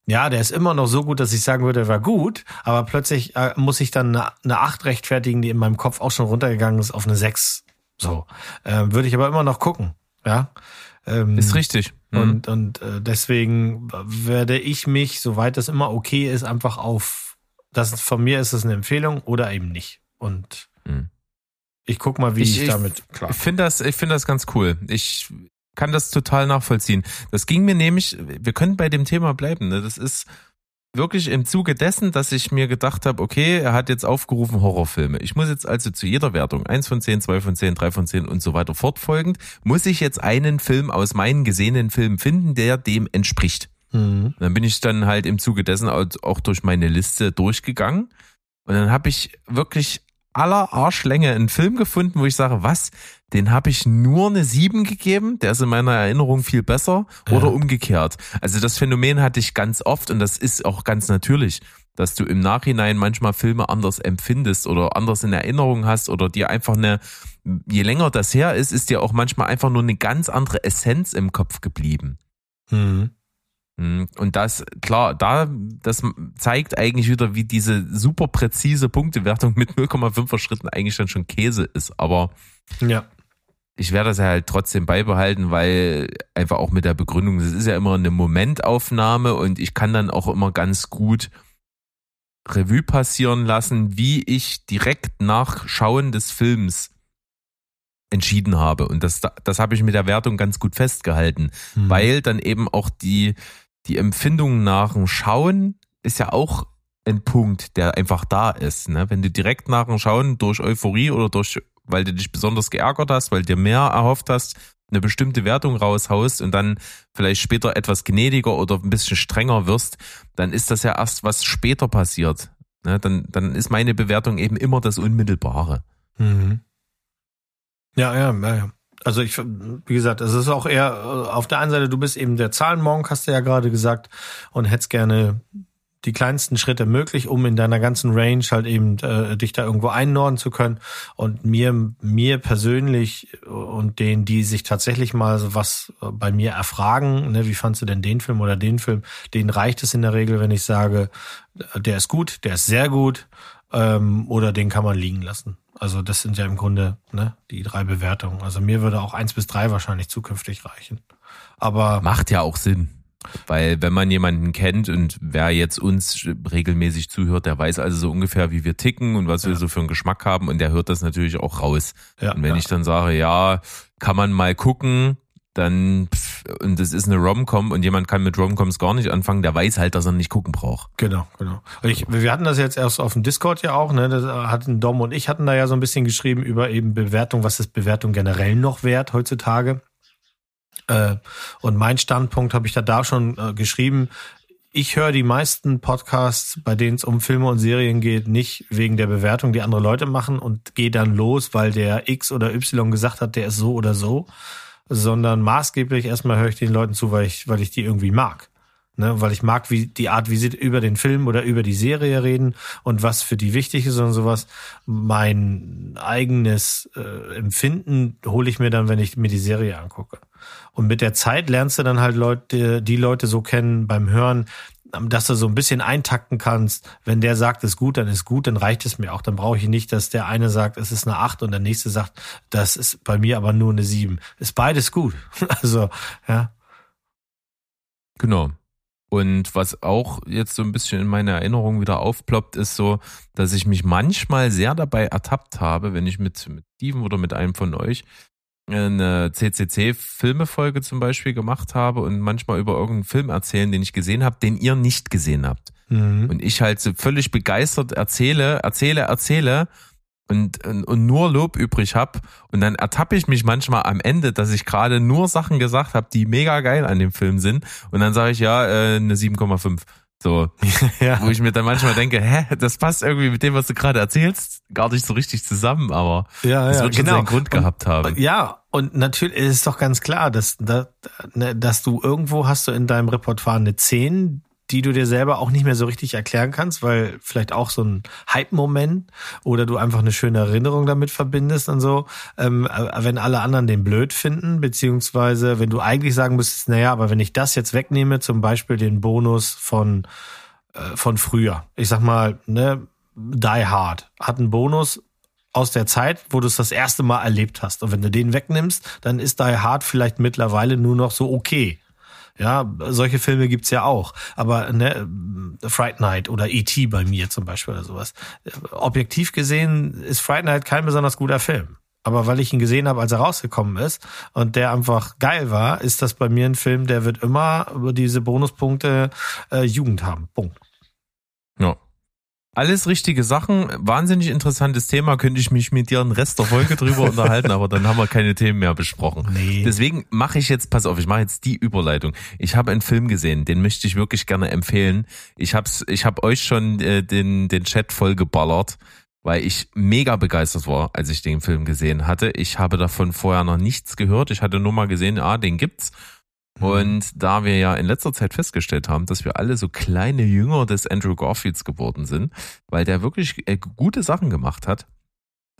ja, der ist immer noch so gut, dass ich sagen würde, er war gut, aber plötzlich äh, muss ich dann eine, eine 8 rechtfertigen, die in meinem Kopf auch schon runtergegangen ist auf eine 6. So. Äh, würde ich aber immer noch gucken. Ja. Ähm, Ist richtig. Mhm. und, und äh, deswegen werde ich mich, soweit das immer okay ist, einfach auf, das von mir ist es eine Empfehlung oder eben nicht. Und Mhm. ich guck mal, wie ich, Ich- damit klar. Ich finde das, ich finde das ganz cool. Ich kann das total nachvollziehen. Das ging mir nämlich, wir können bei dem Thema bleiben. Ne? Das ist wirklich im Zuge dessen, dass ich mir gedacht habe, okay, er hat jetzt aufgerufen Horrorfilme. Ich muss jetzt also zu jeder Wertung, eins von zehn, zwei von zehn, drei von zehn und so weiter fortfolgend, muss ich jetzt einen Film aus meinen gesehenen Filmen finden, der dem entspricht. Mhm. Dann bin ich dann halt im Zuge dessen auch auch durch meine Liste durchgegangen Und dann habe ich wirklich aller Arschlänge einen Film gefunden, wo ich sage, was, den habe ich nur eine 7 gegeben, der ist in meiner Erinnerung viel besser oder Ja. umgekehrt. Also das Phänomen hatte ich ganz oft und das ist auch ganz natürlich, dass du im Nachhinein manchmal Filme anders empfindest oder anders in Erinnerung hast oder dir einfach eine, je länger das her ist, ist dir auch manchmal einfach nur eine ganz andere Essenz im Kopf geblieben. Mhm. Mhm. Und das, klar, da, das zeigt eigentlich wieder, wie diese super präzise Punktewertung mit 0,5er Schritten eigentlich dann schon Käse ist. Aber Ja. ich werde das ja halt trotzdem beibehalten, weil einfach auch mit der Begründung, das ist ja immer eine Momentaufnahme und ich kann dann auch immer ganz gut Revue passieren lassen, wie ich direkt nach Schauen des Films entschieden habe. Und das, das habe ich mit der Wertung ganz gut festgehalten Mhm. weil dann eben auch die, die Empfindung nach dem Schauen ist ja auch ein Punkt, der einfach da ist. Ne? Wenn du direkt nach dem Schauen durch Euphorie oder durch, weil du dich besonders geärgert hast, weil dir mehr erhofft hast, eine bestimmte Wertung raushaust und dann vielleicht später etwas gnädiger oder ein bisschen strenger wirst, dann ist das ja erst, was später passiert. Ne? Dann, dann ist meine Bewertung eben immer das Unmittelbare. Mhm. Ja, ja, ja, ja. Also ich, wie gesagt, es ist auch eher äh, auf der einen Seite, du bist eben der Zahlenmonk, hast du ja gerade gesagt, und hättest gerne die kleinsten Schritte möglich, um in deiner ganzen Range halt eben äh, dich da irgendwo einnorden zu können. Und mir, mir persönlich und denen, die sich tatsächlich mal so was äh, bei mir erfragen, ne, wie fandst du denn den Film oder den Film, denen reicht es in der Regel, wenn ich sage, äh, der ist gut, der ist sehr gut, ähm, oder den kann man liegen lassen. Also das sind ja im Grunde ne, die drei Bewertungen. Also mir würde auch eins bis drei wahrscheinlich zukünftig reichen. Aber Macht ja auch Sinn. Weil wenn man jemanden kennt und wer jetzt uns regelmäßig zuhört, der weiß also so ungefähr, wie wir ticken und was wir so für einen Geschmack haben und der hört das natürlich auch raus. ja, Und wenn ja. ich dann sage, ja, kann man mal gucken, dann pff, und es ist eine Rom-Com und jemand kann mit Rom-Coms gar nicht anfangen, der weiß halt, dass er nicht gucken braucht. Genau, genau. Ich, wir hatten das jetzt erst auf dem Discord ja auch, ne? Das hatten Dom und ich hatten da ja so ein bisschen geschrieben über eben Bewertung, was ist Bewertung generell noch wert heutzutage. Äh, und mein Standpunkt habe ich da da schon äh, geschrieben. Ich höre die meisten Podcasts, bei denen es um Filme und Serien geht, nicht wegen der Bewertung, die andere Leute machen und gehe dann los, weil der X oder Y gesagt hat, der ist so oder so, sondern maßgeblich erstmal höre ich den Leuten zu, weil ich, weil ich die irgendwie mag. Ne, weil ich mag wie die Art, wie sie über den Film oder über die Serie reden und was für die wichtig ist und sowas. Mein eigenes äh, Empfinden hole ich mir dann, wenn ich mir die Serie angucke. Und mit der Zeit lernst du dann halt Leute, die Leute so kennen beim Hören, dass du so ein bisschen eintakten kannst. Wenn der sagt, es ist gut, dann ist gut, dann reicht es mir auch. Dann brauche ich nicht, dass der eine sagt, es ist eine 8 und der nächste sagt, das ist bei mir aber nur eine 7. Ist beides gut. Also, ja. Genau. Und was auch jetzt so ein bisschen in meiner Erinnerung wieder aufploppt, ist so, dass ich mich manchmal sehr dabei ertappt habe, wenn ich mit, mit Steven oder mit einem von euch eine CCC-Filmefolge zum Beispiel gemacht habe und manchmal über irgendeinen Film erzählen, den ich gesehen habe, den ihr nicht gesehen habt. Mhm. Und ich halt so völlig begeistert erzähle, erzähle, erzähle und, und, und nur Lob übrig hab Und dann ertappe ich mich manchmal am Ende, dass ich gerade nur Sachen gesagt habe, die mega geil an dem Film sind. Und dann sage ich, ja, äh, eine 7,5. So, ja. wo ich mir dann manchmal denke, hä, das passt irgendwie mit dem, was du gerade erzählst, gar nicht so richtig zusammen, aber Ja, das ja, wird schon genau. seinen Grund gehabt haben. Und, ja, und natürlich ist es doch ganz klar, dass, dass, ne, dass du irgendwo hast du in deinem Repertoire eine 10, die du dir selber auch nicht mehr so richtig erklären kannst, weil vielleicht auch so ein Hype-Moment oder du einfach eine schöne Erinnerung damit verbindest und so. Ähm, äh, wenn alle anderen den blöd finden, beziehungsweise wenn du eigentlich sagen müsstest, naja, aber wenn ich das jetzt wegnehme, zum Beispiel den Bonus von, äh, von früher, ich sag mal, ne, Die Hard hat einen Bonus, aus der Zeit, wo du es das erste Mal erlebt hast. Und wenn du den wegnimmst, dann ist Die Hard vielleicht mittlerweile nur noch so okay. Ja, solche Filme gibt's ja auch. Aber ne, Fright Night oder E.T. bei mir zum Beispiel oder sowas. Objektiv gesehen ist Fright Night kein besonders guter Film. Aber weil ich ihn gesehen habe, als er rausgekommen ist und der einfach geil war, ist das bei mir ein Film, der wird immer über diese Bonuspunkte äh, Jugend haben. Punkt. Ja. Alles richtige Sachen, wahnsinnig interessantes Thema, könnte ich mich mit dir den Rest der Folge drüber unterhalten, aber dann haben wir keine Themen mehr besprochen. Nee. Deswegen mache ich jetzt, pass auf, ich mache jetzt die Überleitung. Ich habe einen Film gesehen, den möchte ich wirklich gerne empfehlen. Ich hab's, ich habe euch schon äh, den, den Chat vollgeballert, weil ich mega begeistert war, als ich den Film gesehen hatte. Ich habe davon vorher noch nichts gehört. Ich hatte nur mal gesehen, ah, den gibt's. Und da wir ja in letzter Zeit festgestellt haben, dass wir alle so kleine Jünger des Andrew Garfields geworden sind, weil der wirklich äh, gute Sachen gemacht hat,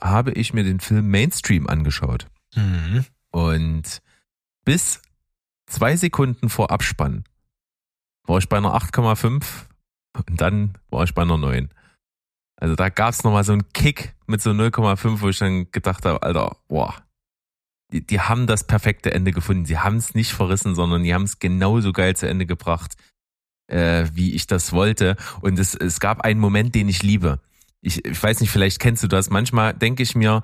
habe ich mir den Film Mainstream angeschaut. Mhm. Und bis zwei Sekunden vor Abspann war ich bei einer 8,5 und dann war ich bei einer 9. Also da gab's noch mal so einen Kick mit so 0,5, wo ich dann gedacht habe, Alter, boah, die, die haben das perfekte Ende gefunden. Sie haben es nicht verrissen, sondern die haben es genauso geil zu Ende gebracht, äh, wie ich das wollte. Und es, es gab einen Moment, den ich liebe. Ich, ich weiß nicht, vielleicht kennst du das. Manchmal denke ich mir,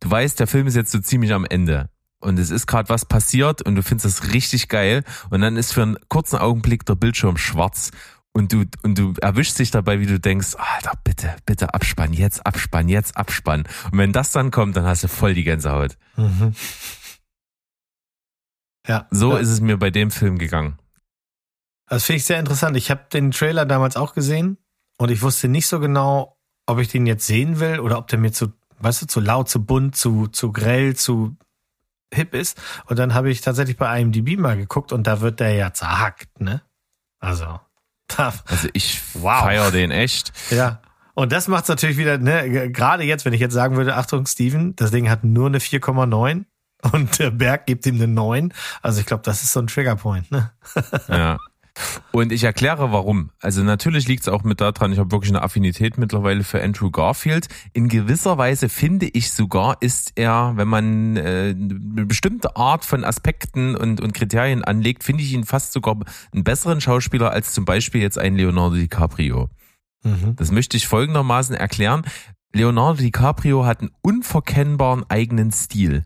du weißt, der Film ist jetzt so ziemlich am Ende. Und es ist gerade was passiert und du findest das richtig geil. Und dann ist für einen kurzen Augenblick der Bildschirm schwarz und du, und du erwischst dich dabei, wie du denkst, Alter, bitte, bitte abspannen, jetzt abspannen, jetzt abspannen. Und wenn das dann kommt, dann hast du voll die Gänsehaut. Mhm. Ja. So ja. ist es mir bei dem Film gegangen. Das finde ich sehr interessant. Ich habe den Trailer damals auch gesehen und ich wusste nicht so genau, ob ich den jetzt sehen will oder ob der mir zu, weißt du, zu laut, zu bunt, zu, zu grell, zu hip ist. Und dann habe ich tatsächlich bei IMDb mal geguckt und da wird der ja zerhackt, ne? Also, Also ich Wow. feier den echt. ja. Und das macht es natürlich wieder, ne, gerade jetzt, wenn ich jetzt sagen würde, Achtung, Steven, das Ding hat nur eine 4,9 und der Berg gibt ihm eine 9. Also ich glaube, das ist so ein Triggerpoint, ne? Ja. Und ich erkläre warum. Also natürlich liegt es auch mit daran, ich habe wirklich eine Affinität mittlerweile für Andrew Garfield. In gewisser Weise finde ich sogar, ist er, wenn man äh, eine bestimmte Art von Aspekten und, und Kriterien anlegt, finde ich ihn fast sogar einen besseren Schauspieler als zum Beispiel jetzt ein Leonardo DiCaprio. Mhm. Das möchte ich folgendermaßen erklären. Leonardo DiCaprio hat einen unverkennbaren eigenen Stil,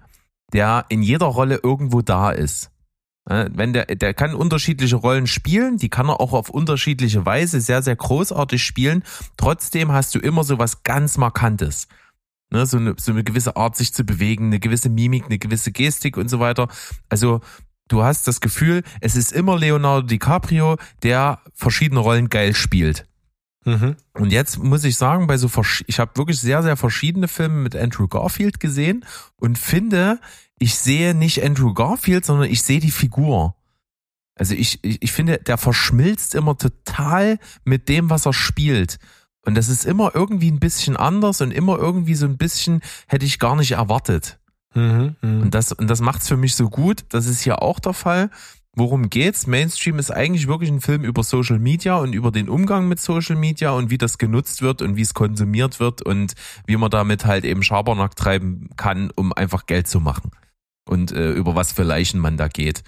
der in jeder Rolle irgendwo da ist. Äh, Wenn der, der kann unterschiedliche Rollen spielen, die kann er auch auf unterschiedliche Weise sehr, sehr großartig spielen. Trotzdem hast du immer so was ganz Markantes. Ne, so, eine, so eine gewisse Art, sich zu bewegen, eine gewisse Mimik, eine gewisse Gestik und so weiter. Also du hast das Gefühl, es ist immer Leonardo DiCaprio, der verschiedene Rollen geil spielt. Mhm. Und jetzt muss ich sagen, bei so ich habe wirklich sehr sehr verschiedene Filme mit Andrew Garfield gesehen und finde, ich sehe nicht Andrew Garfield, sondern ich sehe die Figur. Also ich, ich, ich finde, der verschmilzt immer total mit dem, was er spielt. Und das ist immer irgendwie ein bisschen anders und immer irgendwie so ein bisschen hätte ich gar nicht erwartet. Mhm. Mhm. Und das, und das macht's für mich so gut. Das ist hier auch der Fall. Worum geht's? Mainstream ist eigentlich wirklich ein Film über Social Media und über den Umgang mit Social Media und wie das genutzt wird und wie es konsumiert wird und wie man damit halt eben Schabernack treiben kann, um einfach Geld zu machen. Und äh, über was für Leichen man da geht.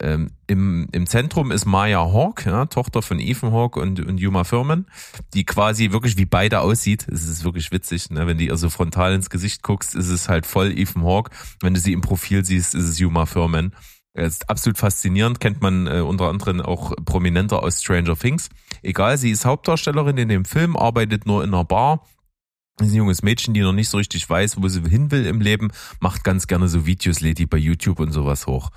Ähm, im, Im Zentrum ist Maya Hawke, ja, Tochter von Ethan Hawke und, und Yuma Thurman, die quasi wirklich wie beide aussieht. Es ist wirklich witzig, ne? wenn du ihr so frontal ins Gesicht guckst, ist es halt voll Ethan Hawke. Wenn du sie im Profil siehst, ist es Yuma Thurman. Er ist absolut faszinierend, kennt man äh, unter anderem auch prominenter aus Stranger Things. Egal, sie ist Hauptdarstellerin in dem Film, arbeitet nur in einer Bar. Ist ein junges Mädchen, die noch nicht so richtig weiß, wo sie hin will im Leben, macht ganz gerne so Videos, lädt die bei YouTube und sowas hoch.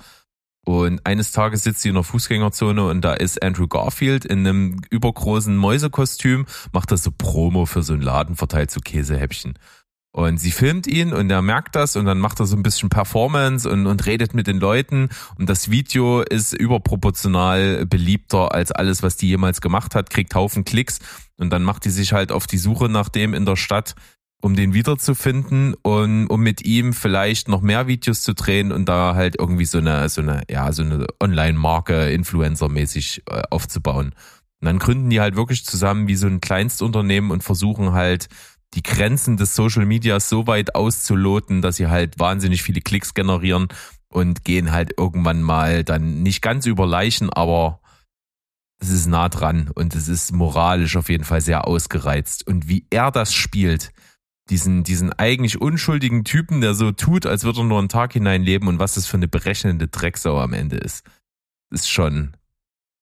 Und eines Tages sitzt sie in der Fußgängerzone und da ist Andrew Garfield in einem übergroßen Mäusekostüm, macht das so Promo für so einen Laden, verteilt so Käsehäppchen. Und sie filmt ihn und er merkt das und dann macht er so ein bisschen Performance und, und redet mit den Leuten. Und das Video ist überproportional beliebter als alles, was die jemals gemacht hat, kriegt Haufen Klicks. Und dann macht die sich halt auf die Suche nach dem in der Stadt, um den wiederzufinden und um mit ihm vielleicht noch mehr Videos zu drehen und da halt irgendwie so eine, so eine, ja, so eine Online-Marke Influencer-mäßig äh, aufzubauen. Und dann gründen die halt wirklich zusammen wie so ein Kleinstunternehmen und versuchen halt die Grenzen des Social Medias so weit auszuloten, dass sie halt wahnsinnig viele Klicks generieren und gehen halt irgendwann mal dann nicht ganz über Leichen, aber es ist nah dran und es ist moralisch auf jeden Fall sehr ausgereizt. Und wie er das spielt, diesen, diesen eigentlich unschuldigen Typen, der so tut, als würde er nur einen Tag hineinleben und was das für eine berechnende Drecksau am Ende ist, ist schon,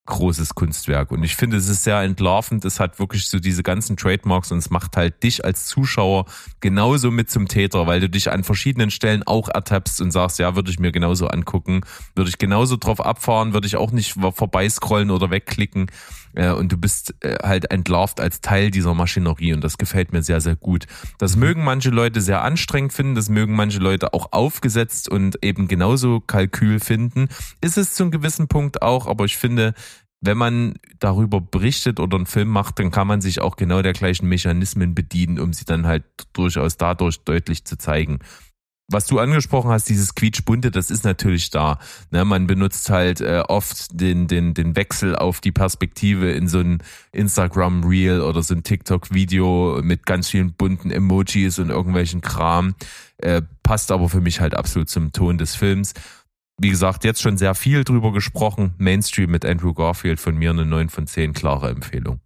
großes Kunstwerk. Und ich finde, es ist sehr entlarvend. Es hat wirklich so diese ganzen Trademarks und es macht halt dich als Zuschauer genauso mit zum Täter, weil du dich an verschiedenen Stellen auch ertappst und sagst, ja, würde ich mir genauso angucken, würde ich genauso drauf abfahren, würde ich auch nicht vorbeiscrollen oder wegklicken. Äh, und du bist äh, halt entlarvt als Teil dieser Maschinerie und das gefällt mir sehr, sehr gut. Das mhm. mögen manche Leute sehr anstrengend finden, das mögen manche Leute auch aufgesetzt und eben genauso Kalkül finden. Ist es zu einem gewissen Punkt auch, aber ich finde, wenn man darüber berichtet oder einen Film macht, dann kann man sich auch genau der gleichen Mechanismen bedienen, um sie dann halt durchaus dadurch deutlich zu zeigen. Was du angesprochen hast, dieses quietschbunte, das ist natürlich da. Ne, man benutzt halt äh, oft den, den, den Wechsel auf die Perspektive in so ein Instagram-Reel oder so ein TikTok-Video mit ganz vielen bunten Emojis und irgendwelchen Kram. Äh, passt aber für mich halt absolut zum Ton des Films wie gesagt, jetzt schon sehr viel drüber gesprochen. Mainstream mit Andrew Garfield von mir eine 9 von 10, klare Empfehlung.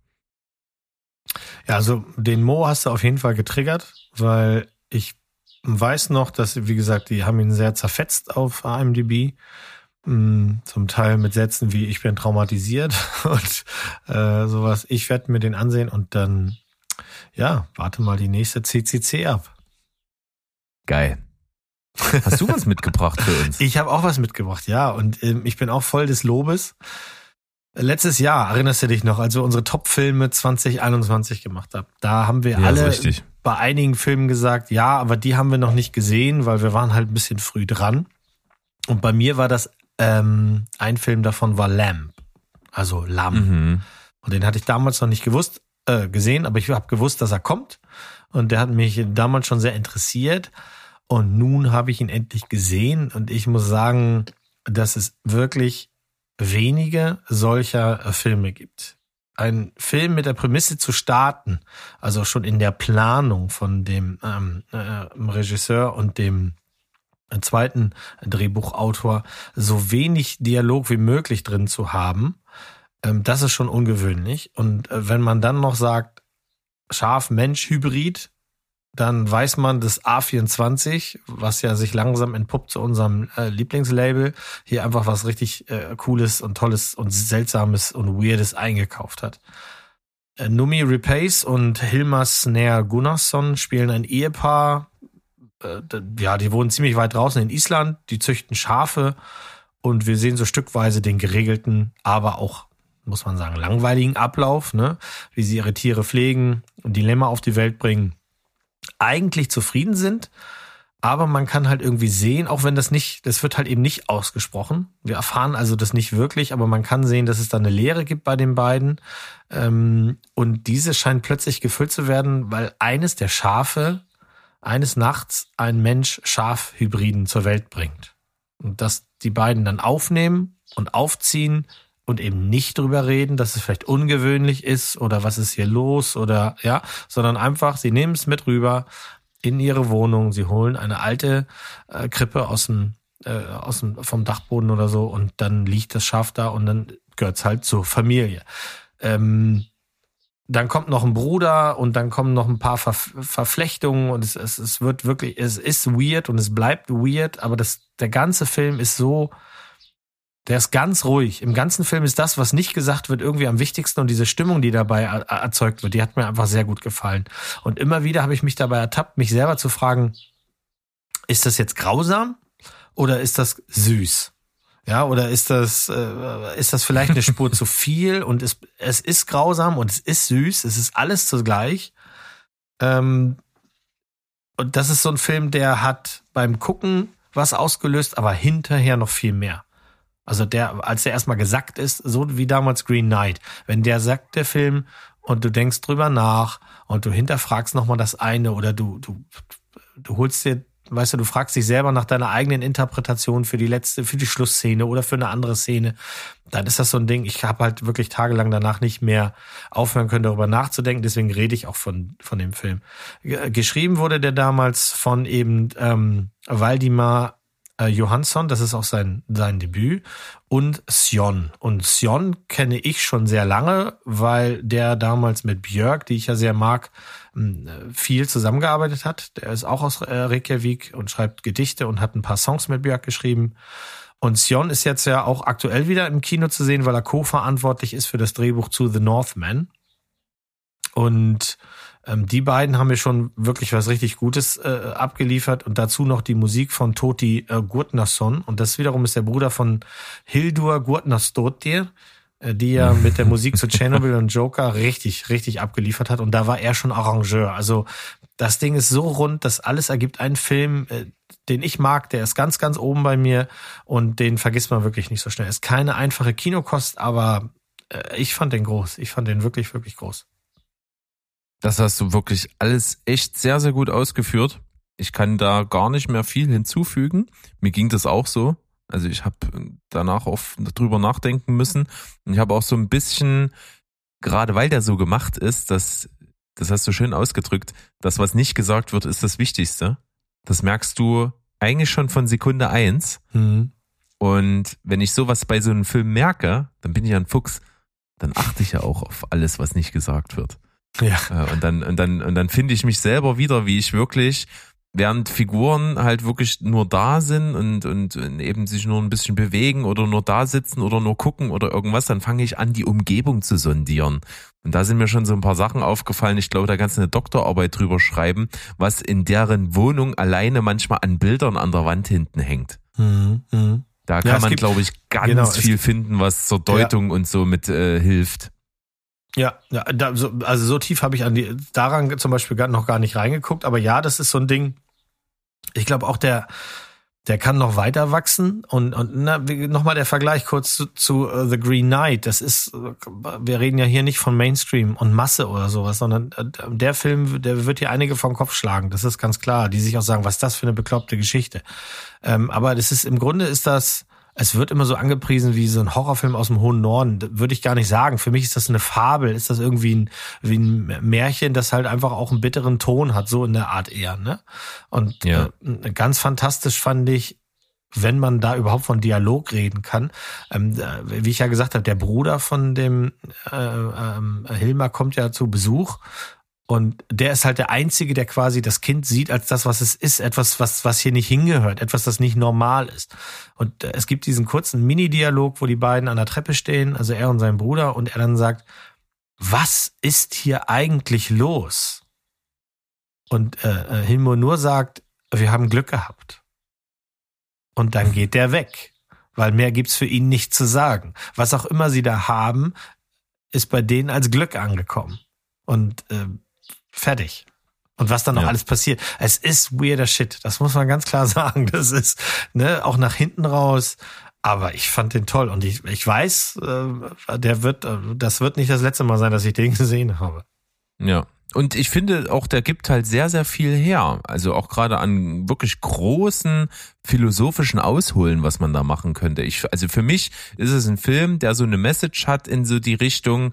Ja, also den Mo hast du auf jeden Fall getriggert, weil ich weiß noch, dass, wie gesagt, die haben ihn sehr zerfetzt auf IMDb. Mm, zum Teil mit Sätzen wie ich bin traumatisiert und äh, sowas. Ich werde mir den ansehen und dann, ja, warte mal die nächste CCC ab. Geil. Hast du was mitgebracht für uns? Ich habe auch was mitgebracht, ja. Und ähm, ich bin auch voll des Lobes. Letztes Jahr, erinnerst du dich noch, als wir unsere Top-Filme 2021 gemacht haben, da haben wir ja, alle bei einigen Filmen gesagt, ja, aber die haben wir noch nicht gesehen, weil wir waren halt ein bisschen früh dran. Und bei mir war das, ähm, ein Film davon war Lamb, also Lamm. Mhm. Und den hatte ich damals noch nicht gewusst, äh, gesehen, aber ich habe gewusst, dass er kommt. Und der hat mich damals schon sehr interessiert. Und nun habe ich ihn endlich gesehen und ich muss sagen, dass es wirklich wenige solcher äh, Filme gibt. Ein Film mit der Prämisse zu starten, also schon in der Planung von dem ähm, äh, Regisseur und dem äh, zweiten Drehbuchautor, so wenig Dialog wie möglich drin zu haben, ähm, das ist schon ungewöhnlich. Und äh, wenn man dann noch sagt, Schaf-Mensch-Hybrid, dann weiß man, dass A24, was ja sich langsam entpuppt zu unserem äh, Lieblingslabel, hier einfach was richtig äh, Cooles und Tolles und Seltsames und Weirdes eingekauft hat. Äh, Numi Repace und Hilmar Snare Gunnarsson spielen ein Ehepaar. Äh, ja, die wohnen ziemlich weit draußen in Island, die züchten Schafe und wir sehen so stückweise den geregelten, aber auch muss man sagen, langweiligen Ablauf, ne? wie sie ihre Tiere pflegen und Dilemma auf die Welt bringen eigentlich zufrieden sind. Aber man kann halt irgendwie sehen, auch wenn das nicht, das wird halt eben nicht ausgesprochen. Wir erfahren also das nicht wirklich, aber man kann sehen, dass es da eine Lehre gibt bei den beiden. Ähm, und diese scheint plötzlich gefüllt zu werden, weil eines der Schafe eines Nachts ein Mensch-Schaf-Hybriden zur Welt bringt. Und dass die beiden dann aufnehmen und aufziehen und eben nicht drüber reden, dass es vielleicht ungewöhnlich ist oder was ist hier los oder ja, sondern einfach, sie nehmen es mit rüber in ihre Wohnung, sie holen eine alte äh, Krippe aus dem, äh, aus dem vom Dachboden oder so und dann liegt das Schaf da und dann gehört's halt zur Familie. Ähm, dann kommt noch ein Bruder und dann kommen noch ein paar Ver Verflechtungen und es, es, es wird wirklich, es ist weird und es bleibt weird, aber das, der ganze Film ist so der ist ganz ruhig. Im ganzen Film ist das, was nicht gesagt wird, irgendwie am wichtigsten und diese Stimmung, die dabei erzeugt wird, die hat mir einfach sehr gut gefallen. Und immer wieder habe ich mich dabei ertappt, mich selber zu fragen, ist das jetzt grausam oder ist das süß? Ja, oder ist das, äh, ist das vielleicht eine Spur zu viel und es, es ist grausam und es ist süß, es ist alles zugleich. Ähm, und das ist so ein Film, der hat beim Gucken was ausgelöst, aber hinterher noch viel mehr. Also der, als der erstmal gesagt ist, so wie damals Green Knight, wenn der sagt, der Film, und du denkst drüber nach und du hinterfragst nochmal das eine oder du, du, du holst dir, weißt du, du fragst dich selber nach deiner eigenen Interpretation für die letzte, für die Schlussszene oder für eine andere Szene, dann ist das so ein Ding, ich habe halt wirklich tagelang danach nicht mehr aufhören können, darüber nachzudenken, deswegen rede ich auch von, von dem Film. Geschrieben wurde der damals von eben ähm, Waldimar äh, Johansson, das ist auch sein, sein Debüt, und Sion. Und Sion kenne ich schon sehr lange, weil der damals mit Björk, die ich ja sehr mag, viel zusammengearbeitet hat. Der ist auch aus äh, Reykjavik und schreibt Gedichte und hat ein paar Songs mit Björk geschrieben. Und Sion ist jetzt ja auch aktuell wieder im Kino zu sehen, weil er co-verantwortlich ist für das Drehbuch zu The Northman. Und ähm, die beiden haben mir schon wirklich was richtig Gutes äh, abgeliefert und dazu noch die Musik von Toti äh, Gurtnason. Und das wiederum ist der Bruder von Hildur Gurtnastotir, äh, die ja mit der Musik zu Chernobyl und Joker richtig, richtig abgeliefert hat. Und da war er schon Arrangeur. Also das Ding ist so rund, dass alles ergibt einen Film, äh, den ich mag, der ist ganz, ganz oben bei mir und den vergisst man wirklich nicht so schnell. Ist keine einfache Kinokost, aber äh, ich fand den groß. Ich fand den wirklich, wirklich groß. Das hast du wirklich alles echt sehr, sehr gut ausgeführt. Ich kann da gar nicht mehr viel hinzufügen. Mir ging das auch so. Also ich habe danach oft drüber nachdenken müssen. Und ich habe auch so ein bisschen, gerade weil der so gemacht ist, dass, das hast du schön ausgedrückt, das, was nicht gesagt wird, ist das Wichtigste. Das merkst du eigentlich schon von Sekunde eins. Mhm. Und wenn ich sowas bei so einem Film merke, dann bin ich ein Fuchs. Dann achte ich ja auch auf alles, was nicht gesagt wird. Ja. Äh, und dann, und dann, und dann finde ich mich selber wieder, wie ich wirklich, während Figuren halt wirklich nur da sind und, und eben sich nur ein bisschen bewegen oder nur da sitzen oder nur gucken oder irgendwas, dann fange ich an, die Umgebung zu sondieren. Und da sind mir schon so ein paar Sachen aufgefallen. Ich glaube, da kannst du eine Doktorarbeit drüber schreiben, was in deren Wohnung alleine manchmal an Bildern an der Wand hinten hängt. Mhm, mh. Da kann ja, man, glaube ich, ganz genau, viel finden, was zur Deutung ja. und so mit äh, hilft. Ja, ja da, so, also so tief habe ich an die, daran zum Beispiel gar, noch gar nicht reingeguckt, aber ja, das ist so ein Ding. Ich glaube auch der, der kann noch weiter wachsen und, und nochmal der Vergleich kurz zu, zu uh, The Green Knight. Das ist, wir reden ja hier nicht von Mainstream und Masse oder sowas, sondern äh, der Film, der wird hier einige vom Kopf schlagen. Das ist ganz klar, die sich auch sagen, was ist das für eine bekloppte Geschichte. Ähm, aber das ist im Grunde ist das es wird immer so angepriesen wie so ein Horrorfilm aus dem hohen Norden. Würde ich gar nicht sagen. Für mich ist das eine Fabel. Ist das irgendwie ein, wie ein Märchen, das halt einfach auch einen bitteren Ton hat, so in der Art eher. Ne? Und ja. äh, ganz fantastisch fand ich, wenn man da überhaupt von Dialog reden kann. Ähm, wie ich ja gesagt habe, der Bruder von dem äh, äh, Hilmar kommt ja zu Besuch und der ist halt der Einzige, der quasi das Kind sieht als das, was es ist, etwas, was, was hier nicht hingehört, etwas, das nicht normal ist. Und äh, es gibt diesen kurzen Mini-Dialog, wo die beiden an der Treppe stehen, also er und sein Bruder, und er dann sagt, was ist hier eigentlich los? Und äh, äh Hilmur nur sagt, wir haben Glück gehabt. Und dann geht der weg, weil mehr gibt's für ihn nicht zu sagen. Was auch immer sie da haben, ist bei denen als Glück angekommen. Und äh, Fertig. Und was dann noch ja. alles passiert. Es ist weirder Shit. Das muss man ganz klar sagen. Das ist, ne, auch nach hinten raus. Aber ich fand den toll. Und ich, ich weiß, äh, der wird, äh, das wird nicht das letzte Mal sein, dass ich den gesehen habe. Ja. Und ich finde auch, der gibt halt sehr, sehr viel her. Also auch gerade an wirklich großen philosophischen Ausholen, was man da machen könnte. Ich, also für mich ist es ein Film, der so eine Message hat in so die Richtung,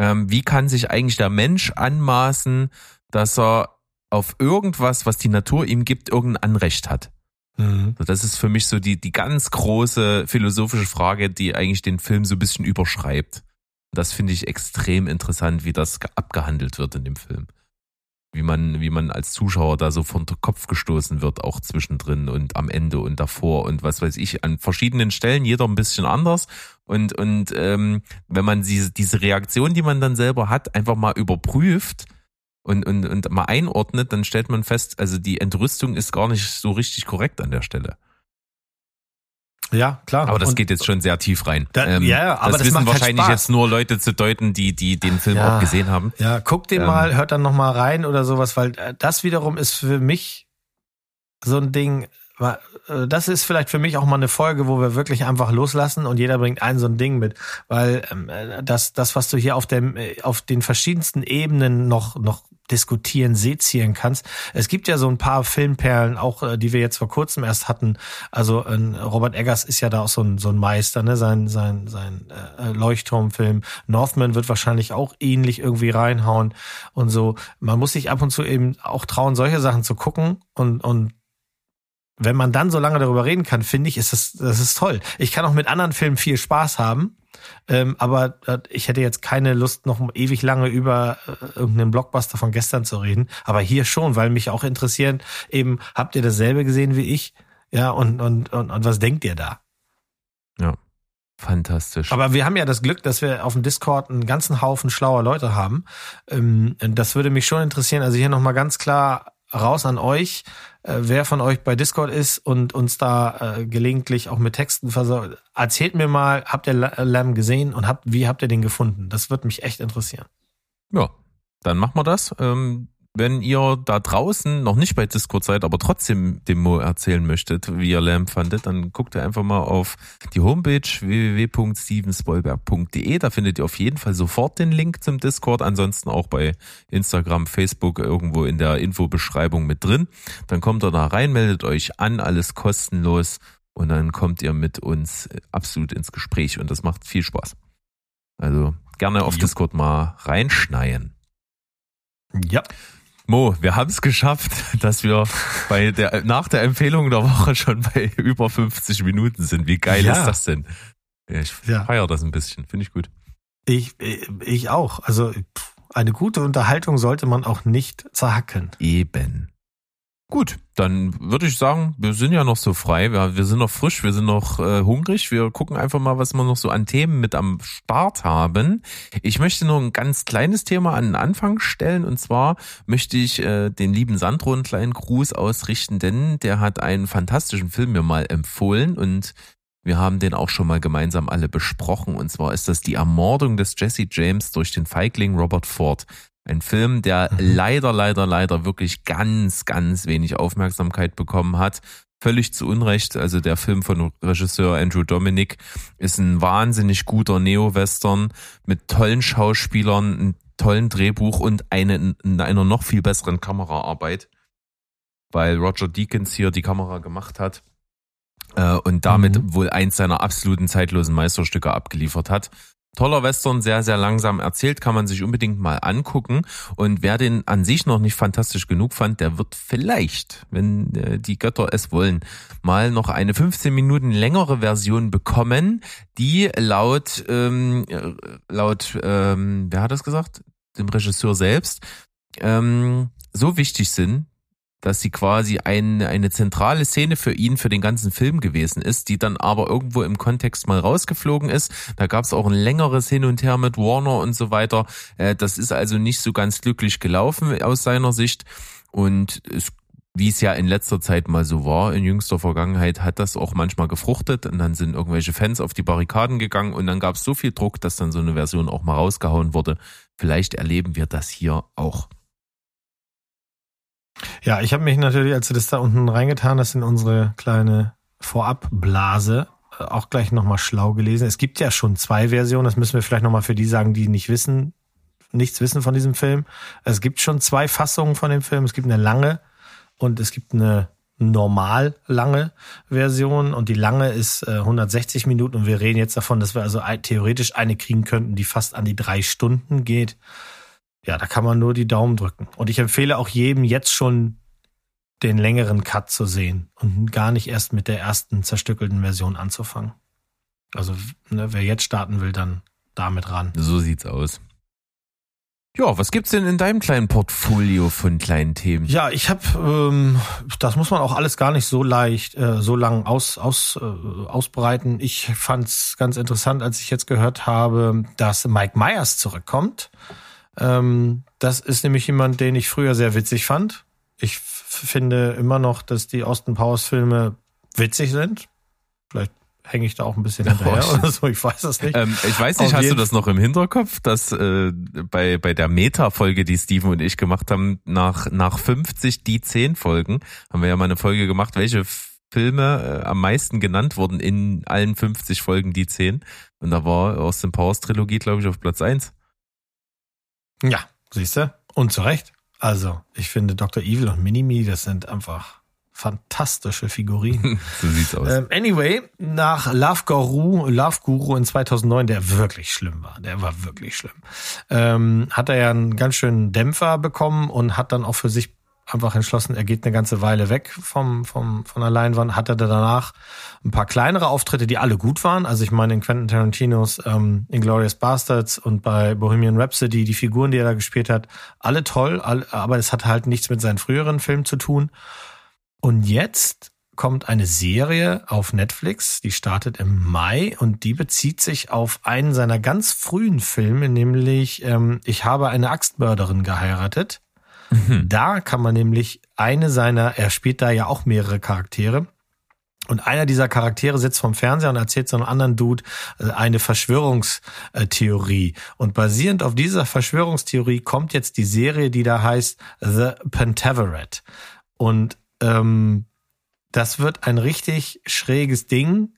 ähm, wie kann sich eigentlich der Mensch anmaßen, dass er auf irgendwas, was die Natur ihm gibt, irgendein Anrecht hat. Mhm. Das ist für mich so die, die ganz große philosophische Frage, die eigentlich den Film so ein bisschen überschreibt. Das finde ich extrem interessant, wie das abgehandelt wird in dem Film wie man, wie man als Zuschauer da so von Kopf gestoßen wird, auch zwischendrin und am Ende und davor und was weiß ich, an verschiedenen Stellen, jeder ein bisschen anders. Und, und ähm, wenn man diese, diese Reaktion, die man dann selber hat, einfach mal überprüft und, und, und mal einordnet, dann stellt man fest, also die Entrüstung ist gar nicht so richtig korrekt an der Stelle. Ja, klar. Aber das und, geht jetzt schon sehr tief rein. Da, ähm, ja, aber das, das wissen wahrscheinlich halt jetzt nur Leute zu deuten, die, die den Film ja, auch gesehen haben. Ja, guck den ähm, mal, hört dann nochmal rein oder sowas, weil äh, das wiederum ist für mich so ein Ding, äh, das ist vielleicht für mich auch mal eine Folge, wo wir wirklich einfach loslassen und jeder bringt ein so ein Ding mit, weil ähm, äh, das, das, was du hier auf dem, auf den verschiedensten Ebenen noch, noch diskutieren, sezieren kannst. Es gibt ja so ein paar Filmperlen, auch äh, die wir jetzt vor kurzem erst hatten. Also äh, Robert Eggers ist ja da auch so ein, so ein Meister, ne? Sein, sein, sein äh, Leuchtturmfilm. Northman wird wahrscheinlich auch ähnlich irgendwie reinhauen und so. Man muss sich ab und zu eben auch trauen, solche Sachen zu gucken und, und wenn man dann so lange darüber reden kann, finde ich, ist das, das ist toll. Ich kann auch mit anderen Filmen viel Spaß haben, ähm, aber äh, ich hätte jetzt keine Lust, noch ewig lange über äh, irgendeinen Blockbuster von gestern zu reden. Aber hier schon, weil mich auch interessieren, eben, habt ihr dasselbe gesehen wie ich? Ja, und, und, und, und was denkt ihr da? Ja. Fantastisch. Aber wir haben ja das Glück, dass wir auf dem Discord einen ganzen Haufen schlauer Leute haben. Ähm, das würde mich schon interessieren. Also hier nochmal ganz klar raus an euch, äh, wer von euch bei Discord ist und uns da äh, gelegentlich auch mit Texten versorgt. Erzählt mir mal, habt ihr Lamb gesehen und habt, wie habt ihr den gefunden? Das würde mich echt interessieren. Ja, dann machen wir das. Ähm, wenn ihr da draußen noch nicht bei Discord seid, aber trotzdem dem Mo erzählen möchtet, wie ihr Lamp fandet, dann guckt ihr einfach mal auf die Homepage www.stevenspoilberg.de. Da findet ihr auf jeden Fall sofort den Link zum Discord. Ansonsten auch bei Instagram, Facebook irgendwo in der Infobeschreibung mit drin. Dann kommt ihr da rein, meldet euch an, alles kostenlos und dann kommt ihr mit uns absolut ins Gespräch und das macht viel Spaß. Also gerne auf Discord mal reinschneien. Ja. Mo, wir haben es geschafft, dass wir bei der, nach der Empfehlung der Woche schon bei über 50 Minuten sind. Wie geil ja. ist das denn? Ich ja. feiere das ein bisschen, finde ich gut. Ich, ich auch. Also eine gute Unterhaltung sollte man auch nicht zerhacken. Eben. Gut, dann würde ich sagen, wir sind ja noch so frei, wir, wir sind noch frisch, wir sind noch äh, hungrig. Wir gucken einfach mal, was wir noch so an Themen mit am Start haben. Ich möchte nur ein ganz kleines Thema an den Anfang stellen und zwar möchte ich äh, den lieben Sandro einen kleinen Gruß ausrichten, denn der hat einen fantastischen Film mir mal empfohlen und wir haben den auch schon mal gemeinsam alle besprochen und zwar ist das die Ermordung des Jesse James durch den Feigling Robert Ford. Ein Film, der mhm. leider, leider, leider wirklich ganz, ganz wenig Aufmerksamkeit bekommen hat. Völlig zu Unrecht. Also der Film von Regisseur Andrew Dominic ist ein wahnsinnig guter Neo-Western mit tollen Schauspielern, einem tollen Drehbuch und eine, einer noch viel besseren Kameraarbeit, weil Roger Deakins hier die Kamera gemacht hat äh, und damit mhm. wohl eins seiner absoluten zeitlosen Meisterstücke abgeliefert hat. Toller Western, sehr, sehr langsam erzählt, kann man sich unbedingt mal angucken. Und wer den an sich noch nicht fantastisch genug fand, der wird vielleicht, wenn äh, die Götter es wollen, mal noch eine 15 Minuten längere Version bekommen, die laut, ähm, äh, laut, ähm, wer hat das gesagt? Dem Regisseur selbst, ähm, so wichtig sind, dass sie quasi eine, eine zentrale Szene für ihn für den ganzen Film gewesen ist, die dann aber irgendwo im Kontext mal rausgeflogen ist. Da gab es auch ein längeres Hin und Her mit Warner und so weiter. Äh, das ist also nicht so ganz glücklich gelaufen aus seiner Sicht. Und es wie es ja in letzter Zeit mal so war, in jüngster Vergangenheit hat das auch manchmal gefruchtet und dann sind irgendwelche Fans auf die Barrikaden gegangen und dann gab es so viel Druck, dass dann so eine Version auch mal rausgehauen wurde. Vielleicht erleben wir das hier auch. Ja, ich habe mich natürlich, als du das da unten reingetan hast in unsere kleine Vorabblase, äh, auch gleich nochmal schlau gelesen. Es gibt ja schon zwei Versionen, das müssen wir vielleicht nochmal für die sagen, die nicht wissen, nichts wissen von diesem Film. Es gibt schon zwei Fassungen von dem Film. Es gibt eine lange und es gibt eine normal lange Version und die lange ist äh, 160 Minuten und wir reden jetzt davon, dass wir also theoretisch eine kriegen könnten, die fast an die drei Stunden geht. Ja, da kann man nur die Daumen drücken. Und ich empfehle auch jedem jetzt schon den längeren Cut zu sehen und gar nicht erst mit der ersten zerstückelten Version anzufangen. Also, ne, wer jetzt starten will, dann damit ran. So sieht's aus. Ja, was gibt's denn in deinem kleinen Portfolio von kleinen Themen? Ja, ich habe, ähm, das muss man auch alles gar nicht so leicht, äh, so lang aus, aus, äh, ausbreiten. Ich fand's ganz interessant, als ich jetzt gehört habe, dass Mike Myers zurückkommt. Ähm, das ist nämlich jemand, den ich früher sehr witzig fand. Ich finde immer noch, dass die Austin Powers Filme witzig sind. Vielleicht hänge ich da auch ein bisschen hinterher oder so, ich weiß es nicht. Ähm, ich weiß nicht, Auf hast du das noch im Hinterkopf, dass äh, bei, bei der Meta-Folge, die Steven und ich gemacht haben, nach, nach 50 die 10 Folgen, haben wir ja mal eine Folge gemacht, welche Filme äh, am meisten genannt wurden in allen 50 Folgen die 10. Und da war Austin Powers Trilogie, glaube ich, auf Platz 1. Ja, siehst du? Und zu Recht. Also, ich finde Dr. Evil und Minimi, das sind einfach fantastische Figurinen. so sieht's aus. Ähm, anyway, nach Love Guru, Love Guru in 2009, der wirklich schlimm war, der war wirklich schlimm, ähm, hat er ja einen ganz schönen Dämpfer bekommen und hat dann auch für sich einfach entschlossen, er geht eine ganze Weile weg vom, vom, von der Leinwand, hatte danach ein paar kleinere Auftritte, die alle gut waren. Also ich meine in Quentin Tarantinos ähm, Inglourious Bastards und bei Bohemian Rhapsody, die Figuren, die er da gespielt hat, alle toll, alle, aber es hat halt nichts mit seinen früheren Filmen zu tun. Und jetzt kommt eine Serie auf Netflix, die startet im Mai und die bezieht sich auf einen seiner ganz frühen Filme, nämlich ähm, Ich habe eine Axtmörderin geheiratet. Mhm. Da kann man nämlich eine seiner, er spielt da ja auch mehrere Charaktere. Und einer dieser Charaktere sitzt vom Fernseher und erzählt so einem anderen Dude äh, eine Verschwörungstheorie. Und basierend auf dieser Verschwörungstheorie kommt jetzt die Serie, die da heißt The Pentaveret. Und ähm, das wird ein richtig schräges Ding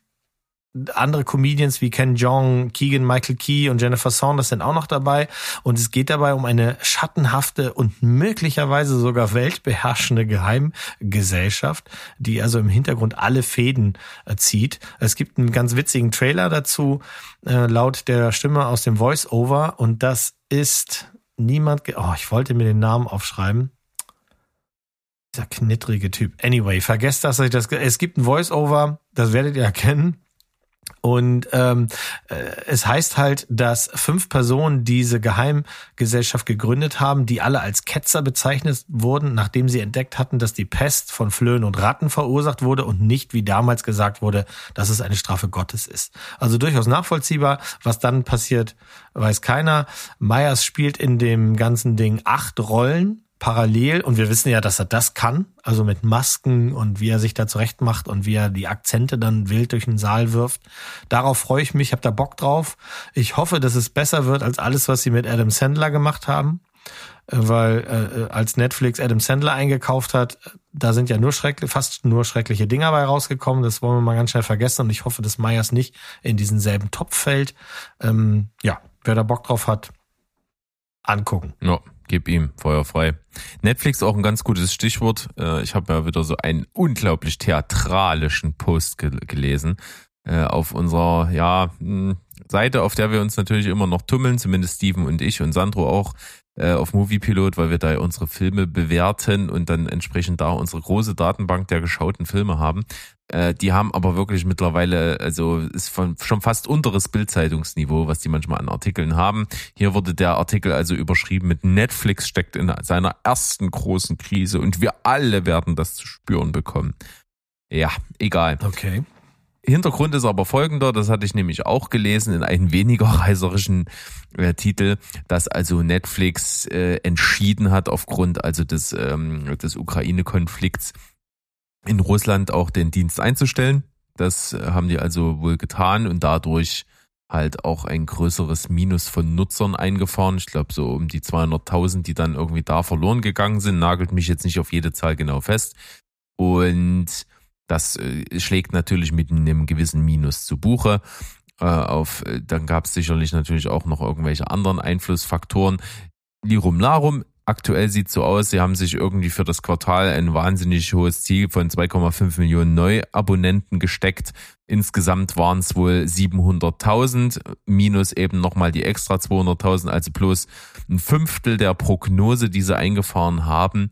andere Comedians wie Ken Jong, Keegan Michael Key und Jennifer Saunders sind auch noch dabei. Und es geht dabei um eine schattenhafte und möglicherweise sogar weltbeherrschende Geheimgesellschaft, die also im Hintergrund alle Fäden äh, zieht. Es gibt einen ganz witzigen Trailer dazu, äh, laut der Stimme aus dem Voice-Over. Und das ist niemand, oh, ich wollte mir den Namen aufschreiben. Dieser knittrige Typ. Anyway, vergesst das. Es gibt ein Voice-Over, das werdet ihr erkennen. Und ähm, äh, es heißt halt, dass fünf Personen diese Geheimgesellschaft gegründet haben, die alle als Ketzer bezeichnet wurden, nachdem sie entdeckt hatten, dass die Pest von Flöhen und Ratten verursacht wurde und nicht, wie damals gesagt wurde, dass es eine Strafe Gottes ist. Also durchaus nachvollziehbar. Was dann passiert, weiß keiner. Myers spielt in dem ganzen Ding acht Rollen parallel und wir wissen ja, dass er das kann, also mit Masken und wie er sich da zurecht macht und wie er die Akzente dann wild durch den Saal wirft. Darauf freue ich mich, habe da Bock drauf. Ich hoffe, dass es besser wird als alles, was sie mit Adam Sandler gemacht haben, äh, weil äh, als Netflix Adam Sandler eingekauft hat, da sind ja nur schrecklich, fast nur schreckliche Dinger bei rausgekommen. Das wollen wir mal ganz schnell vergessen und ich hoffe, dass Myers nicht in diesen selben Topf fällt. Ähm, ja, wer da Bock drauf hat, angucken. Ja. Gib ihm Feuer frei. Netflix auch ein ganz gutes Stichwort. Äh, ich habe ja wieder so einen unglaublich theatralischen Post gelesen äh, auf unserer ja hm, Seite, auf der wir uns natürlich immer noch tummeln, zumindest Steven und ich und Sandro auch äh, auf Moviepilot, weil wir da unsere Filme bewerten und dann entsprechend da unsere große Datenbank der geschauten Filme haben. Äh, die haben aber wirklich mittlerweile, also ist von, schon fast unteres Bildzeitungsniveau, was die manchmal an Artikeln haben. Hier wurde der Artikel also überschrieben mit Netflix steckt in seiner ersten großen Krise und wir alle werden das zu spüren bekommen. Ja, egal. Okay. Hintergrund ist aber folgender, das hatte ich nämlich auch gelesen in einem weniger reiserischen äh, Titel, dass also Netflix äh, entschieden hat aufgrund also des, ähm, des Ukraine-Konflikts in Russland auch den Dienst einzustellen. Das äh, haben die also wohl getan und dadurch halt auch ein größeres Minus von Nutzern eingefahren. Ich glaube so um die 200.000, die dann irgendwie da verloren gegangen sind. Nagelt mich jetzt nicht auf jede Zahl genau fest. Und das äh, schlägt natürlich mit einem gewissen Minus zu Buche. Äh, auf, äh, dann gab es sicherlich natürlich auch noch irgendwelche anderen Einflussfaktoren. Lirum Larum, aktuell sieht so aus, sie haben sich irgendwie für das Quartal ein wahnsinnig hohes Ziel von 2,5 Millionen Neuabonnenten gesteckt. Insgesamt waren es wohl 700.000, minus eben nochmal die extra 200.000, also plus ein Fünftel der Prognose, die sie eingefahren haben.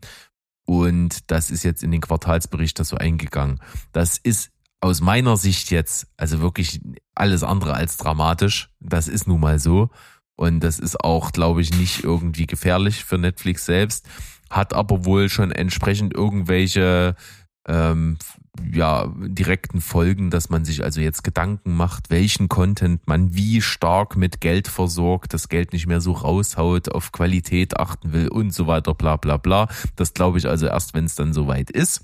Und das ist jetzt in den Quartalsbericht das so eingegangen. Das ist aus meiner Sicht jetzt also wirklich alles andere als dramatisch. Das ist nun mal so. Und das ist auch, glaube ich, nicht irgendwie gefährlich für Netflix selbst. Hat aber wohl schon entsprechend irgendwelche ähm, ja, direkten Folgen, dass man sich also jetzt Gedanken macht, welchen Content man wie stark mit Geld versorgt, das Geld nicht mehr so raushaut, auf Qualität achten will und so weiter, bla bla bla. Das glaube ich also erst, wenn es dann soweit ist.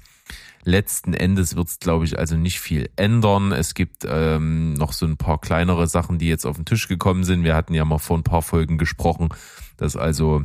Letzten Endes wird es, glaube ich, also nicht viel ändern. Es gibt ähm, noch so ein paar kleinere Sachen, die jetzt auf den Tisch gekommen sind. Wir hatten ja mal vor ein paar Folgen gesprochen, dass also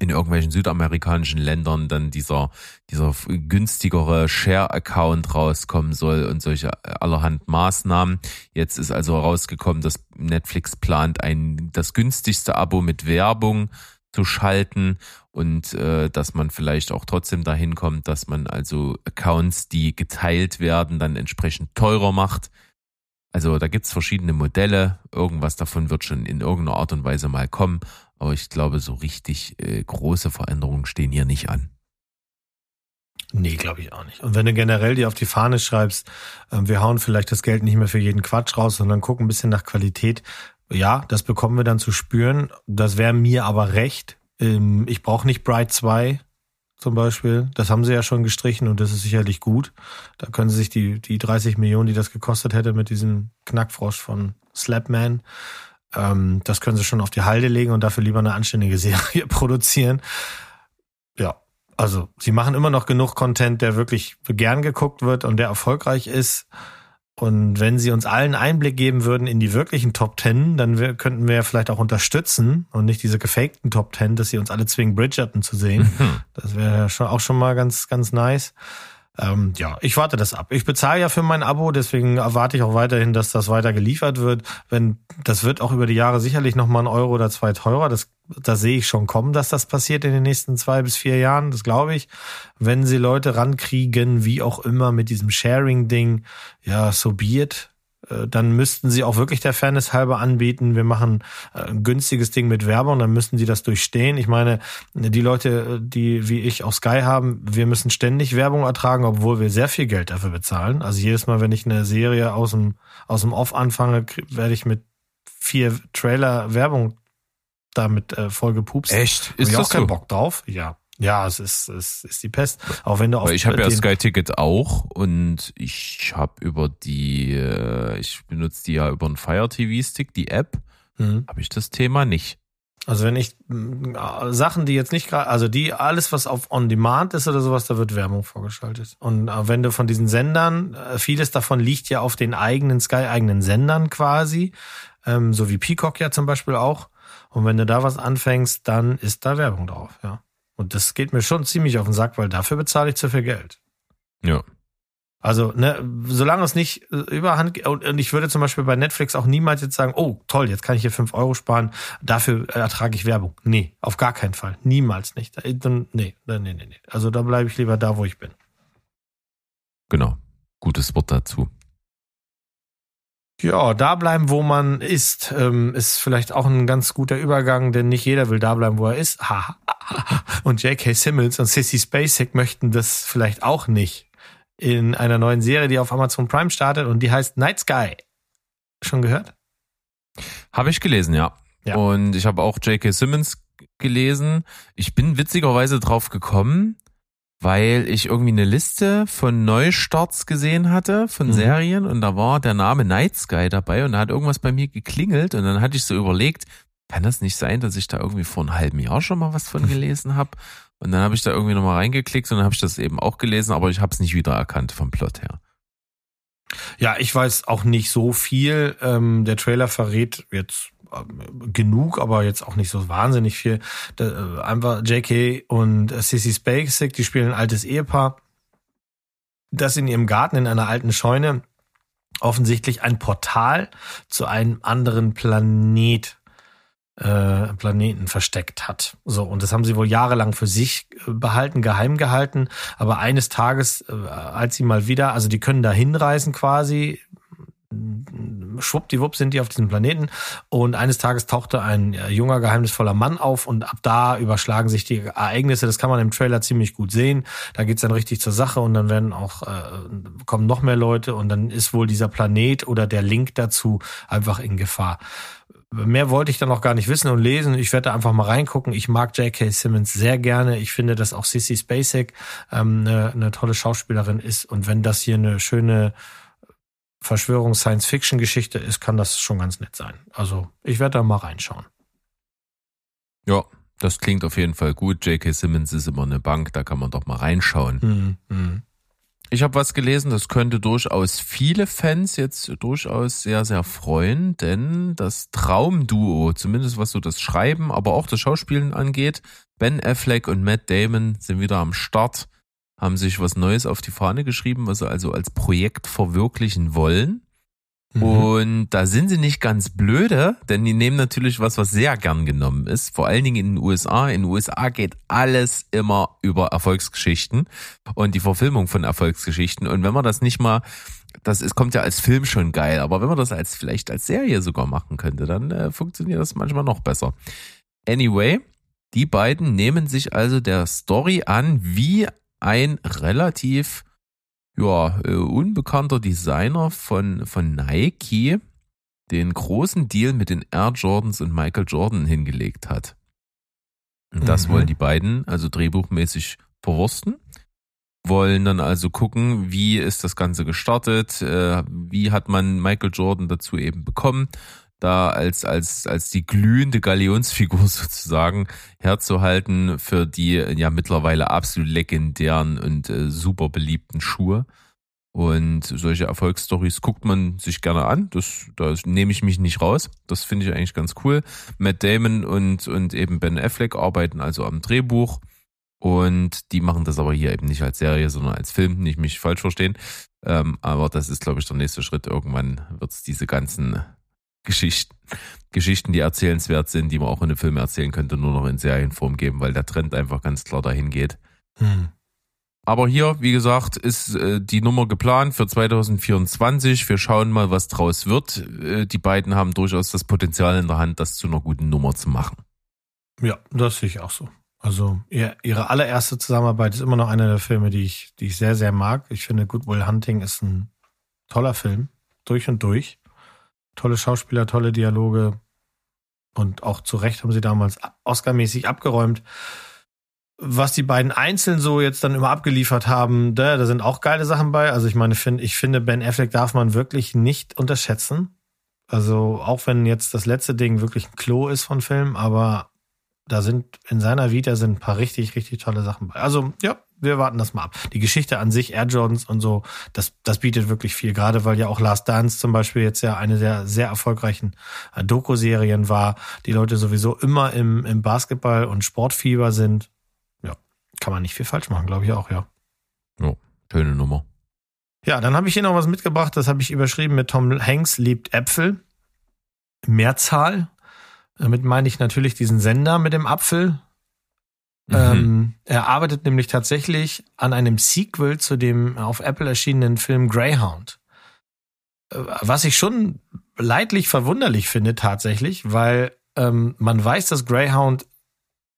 in irgendwelchen südamerikanischen Ländern dann dieser, dieser günstigere Share-Account rauskommen soll und solche allerhand Maßnahmen. Jetzt ist also herausgekommen, dass Netflix plant, ein, das günstigste Abo mit Werbung zu schalten und äh, dass man vielleicht auch trotzdem dahin kommt, dass man also Accounts, die geteilt werden, dann entsprechend teurer macht. Also da gibt's verschiedene Modelle. Irgendwas davon wird schon in irgendeiner Art und Weise mal kommen. Aber ich glaube, so richtig äh, große Veränderungen stehen hier nicht an. Nee, glaube ich auch nicht. Und wenn du generell dir auf die Fahne schreibst, äh, wir hauen vielleicht das Geld nicht mehr für jeden Quatsch raus, sondern gucken ein bisschen nach Qualität. Ja, das bekommen wir dann zu spüren. Das wäre mir aber recht. Ähm, ich brauche nicht Bright 2. zum Beispiel. Das haben sie ja schon gestrichen und das ist sicherlich gut. Da können sie sich die, die 30 Millionen, die das gekostet hätte mit diesem Knackfrosch von Slapman, ähm, das können sie schon auf die Halde legen und dafür lieber eine anständige Serie produzieren. Ja, also sie machen immer noch genug Content, der wirklich gern geguckt wird und der erfolgreich ist. Und wenn sie uns allen Einblick geben würden in die wirklichen Top Ten, dann wir, könnten wir ja vielleicht auch unterstützen und nicht diese gefakten Top Ten, dass sie uns alle zwingen, Bridgerton zu sehen. Mhm. Das wäre schon auch schon mal ganz, ganz nice. Ähm, ja, ich warte das ab. Ich bezahle ja für mein Abo, deswegen erwarte ich auch weiterhin, dass das weiter geliefert wird. Wenn das wird auch über die Jahre sicherlich noch mal ein Euro oder zwei teurer. Das, da sehe ich schon kommen, dass das passiert in den nächsten zwei bis vier Jahren. Das glaube ich. Wenn sie Leute rankriegen, wie auch immer mit diesem Sharing-Ding, ja, so be it dann müssten sie auch wirklich der Fairness halber anbieten. Wir machen äh, ein günstiges Ding mit Werbung, dann müssten sie das durchstehen. Ich meine, die Leute, die wie ich auch Sky haben, wir müssen ständig Werbung ertragen, obwohl wir sehr viel Geld dafür bezahlen. Also jedes Mal, wenn ich eine Serie aus dem, aus dem Off anfange, werde ich mit vier Trailer Werbung damit äh, voll gepupst. Echt? Hab ich auch das keinen so? Bock drauf? Ja. Ja, es ist, es ist die Pest. Auch wenn du auf Weil ich habe ja den- Sky Ticket auch und ich habe über die, äh, ich benutze die ja über einen Fire TV Stick, die App, Mhm. habe ich das Thema nicht. Also wenn ich mh, Sachen, die jetzt nicht gerade, also die alles, was auf On Demand ist oder sowas, da wird Werbung vorgeschaltet. Und äh, wenn du von diesen Sendern, äh, vieles davon liegt ja auf den eigenen Sky-eigenen Sendern quasi, ähm, so wie Peacock ja zum Beispiel auch. Und wenn du da was anfängst, dann ist da Werbung drauf, ja. Und das geht mir schon ziemlich auf den Sack, weil dafür bezahle ich zu viel Geld. Ja. Also, ne, solange es nicht äh, überhand geht, und ich würde zum Beispiel bei Netflix auch niemals jetzt sagen, oh, toll, jetzt kann ich hier fünf Euro sparen, dafür ertrage ich Werbung. Nee, auf gar keinen Fall. Niemals nicht. Äh, Dann, nee, nee, nee, nee. Also da bleibe ich lieber da, wo ich bin. Genau. Gutes Wort dazu. Ja, da bleiben, wo man ist, ähm, ist vielleicht auch ein ganz guter Übergang, denn nicht jeder will da bleiben, wo er ist. Und J.K. Simmons und Sissy Spacek möchten das vielleicht auch nicht. In einer neuen Serie, die auf Amazon Prime startet und die heißt Night Sky. Schon gehört? Habe ich gelesen, ja. Ja. Und ich habe auch J.K. Simmons gelesen. Ich bin witzigerweise drauf gekommen, weil ich irgendwie eine Liste von Neustarts gesehen hatte von Mhm. Serien und da war der Name Night Sky dabei und da hat irgendwas bei mir geklingelt und dann hatte ich so überlegt, kann das nicht sein, dass ich da irgendwie vor einem halben Jahr schon mal was von gelesen habe? Und dann habe ich da irgendwie nochmal reingeklickt und dann habe ich das eben auch gelesen, aber ich habe es nicht wiedererkannt vom Plot her. Ja, ich weiß auch nicht so viel. Ähm, der Trailer verrät jetzt genug, aber jetzt auch nicht so wahnsinnig viel. Da, äh, einfach JK und äh, Sissy Spacek, die spielen ein altes Ehepaar, das in ihrem Garten in einer alten Scheune offensichtlich ein Portal zu einem anderen Planet äh, Planeten versteckt hat. So, und das haben sie wohl jahrelang für sich äh, behalten, geheim gehalten. Aber eines Tages, äh, als sie mal wieder, also die können da hinreisen quasi, schwuppdiwupp sind die auf diesem Planeten und eines Tages tauchte ein äh, junger, geheimnisvoller Mann auf und ab da überschlagen sich die Ereignisse. Das kann man im Trailer ziemlich gut sehen. Da geht's dann richtig zur Sache und dann werden auch, äh, kommen noch mehr Leute und dann ist wohl dieser Planet oder der Link dazu einfach in Gefahr. Mehr wollte ich dann auch gar nicht wissen und lesen. Ich werde da einfach mal reingucken. Ich mag J.K. Simmons sehr gerne. Ich finde, dass auch Sissy Spacek ähm, eine, eine tolle Schauspielerin ist. Und wenn das hier eine schöne Verschwörungs-Science-Fiction-Geschichte ist, kann das schon ganz nett sein. Also ich werde da mal reinschauen. Ja, das klingt auf jeden Fall gut. J.K. Simmons ist immer eine Bank, da kann man doch mal reinschauen. Hm, hm. Ich habe was gelesen, das könnte durchaus viele Fans jetzt durchaus sehr, sehr freuen, denn das Traumduo, zumindest was so das Schreiben, aber auch das Schauspielen angeht, Ben Affleck und Matt Damon sind wieder am Start, haben sich was Neues auf die Fahne geschrieben, was sie also als Projekt verwirklichen wollen. Mhm. Und da sind sie nicht ganz blöde, denn die nehmen natürlich was, was sehr gern genommen ist. Vor allen Dingen in den USA. In den USA geht alles immer über Erfolgsgeschichten und die Verfilmung von Erfolgsgeschichten. Und wenn man das nicht mal, das ist, kommt ja als Film schon geil, aber wenn man das als vielleicht als Serie sogar machen könnte, dann äh, funktioniert das manchmal noch besser. Anyway, die beiden nehmen sich also der Story an, wie ein relativ ja, äh, unbekannter Designer von, von Nike den großen Deal mit den Air Jordans und Michael Jordan hingelegt hat. Und das Mhm. wollen die beiden also drehbuchmäßig verwursten. Wollen dann also gucken, wie ist das Ganze gestartet, äh, wie hat man Michael Jordan dazu eben bekommen, da als, als, als die glühende Galionsfigur sozusagen herzuhalten für die ja mittlerweile absolut legendären und äh, super beliebten Schuhe. Und solche Erfolgsstories guckt man sich gerne an. Das, da nehme ich mich nicht raus. Das finde ich eigentlich ganz cool. Matt Damon und, und eben Ben Affleck arbeiten also am Drehbuch. Und die machen das aber hier eben nicht als Serie, sondern als Film. Nicht mich falsch verstehen. Ähm, aber das ist, glaube ich, der nächste Schritt. Irgendwann wird es diese ganzen Geschichten, Geschichten, die erzählenswert sind, die man auch in einem Film erzählen könnte, nur noch in Serienform geben, weil der Trend einfach ganz klar dahin geht. Hm. Aber hier, wie gesagt, ist äh, die Nummer geplant für 2024. Wir schauen mal, was draus wird. Äh, die beiden haben durchaus das Potenzial in der Hand, das zu einer guten Nummer zu machen. Ja, das sehe ich auch so. Also ihr, ihre allererste Zusammenarbeit ist immer noch einer der Filme, die ich, die ich sehr, sehr mag. Ich finde, Good Will Hunting ist ein toller Film, durch und durch. Tolle Schauspieler, tolle Dialoge und auch zu Recht haben sie damals Oscar-mäßig abgeräumt was die beiden einzeln so jetzt dann immer abgeliefert haben, da, da sind auch geile Sachen bei. Also ich meine, find, ich finde, Ben Affleck darf man wirklich nicht unterschätzen. Also auch wenn jetzt das letzte Ding wirklich ein Klo ist von Film, aber da sind in seiner Vita sind ein paar richtig, richtig tolle Sachen bei. Also ja, wir warten das mal ab. Die Geschichte an sich, Air Jordans und so, das, das bietet wirklich viel. Gerade weil ja auch Last Dance zum Beispiel jetzt ja eine der sehr erfolgreichen äh, Doku-Serien war, die Leute sowieso immer im, im Basketball- und Sportfieber sind kann man nicht viel falsch machen, glaube ich auch, ja. Oh, schöne Nummer. Ja, dann habe ich hier noch was mitgebracht, das habe ich überschrieben mit Tom Hanks liebt Äpfel. Mehrzahl. Damit meine ich natürlich diesen Sender mit dem Apfel. Mhm. Ähm, er arbeitet nämlich tatsächlich an einem Sequel zu dem auf Apple erschienenen Film Greyhound. Äh, was ich schon leidlich verwunderlich finde tatsächlich, weil ähm, man weiß, dass Greyhound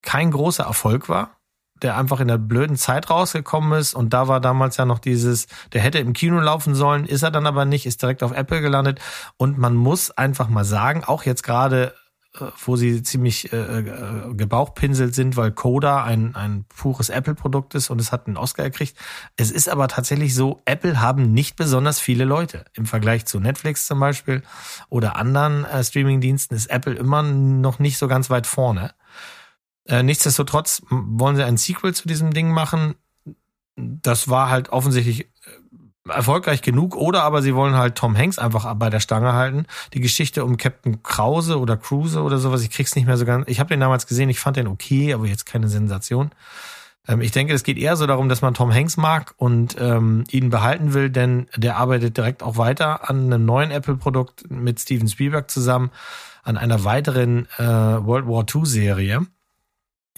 kein großer Erfolg war der einfach in der blöden Zeit rausgekommen ist und da war damals ja noch dieses, der hätte im Kino laufen sollen, ist er dann aber nicht, ist direkt auf Apple gelandet und man muss einfach mal sagen, auch jetzt gerade wo sie ziemlich äh, äh, gebauchpinselt sind, weil Coda ein, ein pures Apple-Produkt ist und es hat einen Oscar gekriegt. Es ist aber tatsächlich so, Apple haben nicht besonders viele Leute. Im Vergleich zu Netflix zum Beispiel oder anderen äh, Streaming-Diensten ist Apple immer noch nicht so ganz weit vorne. Äh, nichtsdestotrotz wollen sie ein Sequel zu diesem Ding machen. Das war halt offensichtlich äh, erfolgreich genug oder aber sie wollen halt Tom Hanks einfach bei der Stange halten. Die Geschichte um Captain Krause oder Cruise oder sowas, ich krieg's nicht mehr so ganz. Ich habe den damals gesehen, ich fand den okay, aber jetzt keine Sensation. Ähm, ich denke, es geht eher so darum, dass man Tom Hanks mag und ähm, ihn behalten will, denn der arbeitet direkt auch weiter an einem neuen Apple-Produkt mit Steven Spielberg zusammen, an einer weiteren äh, World War II-Serie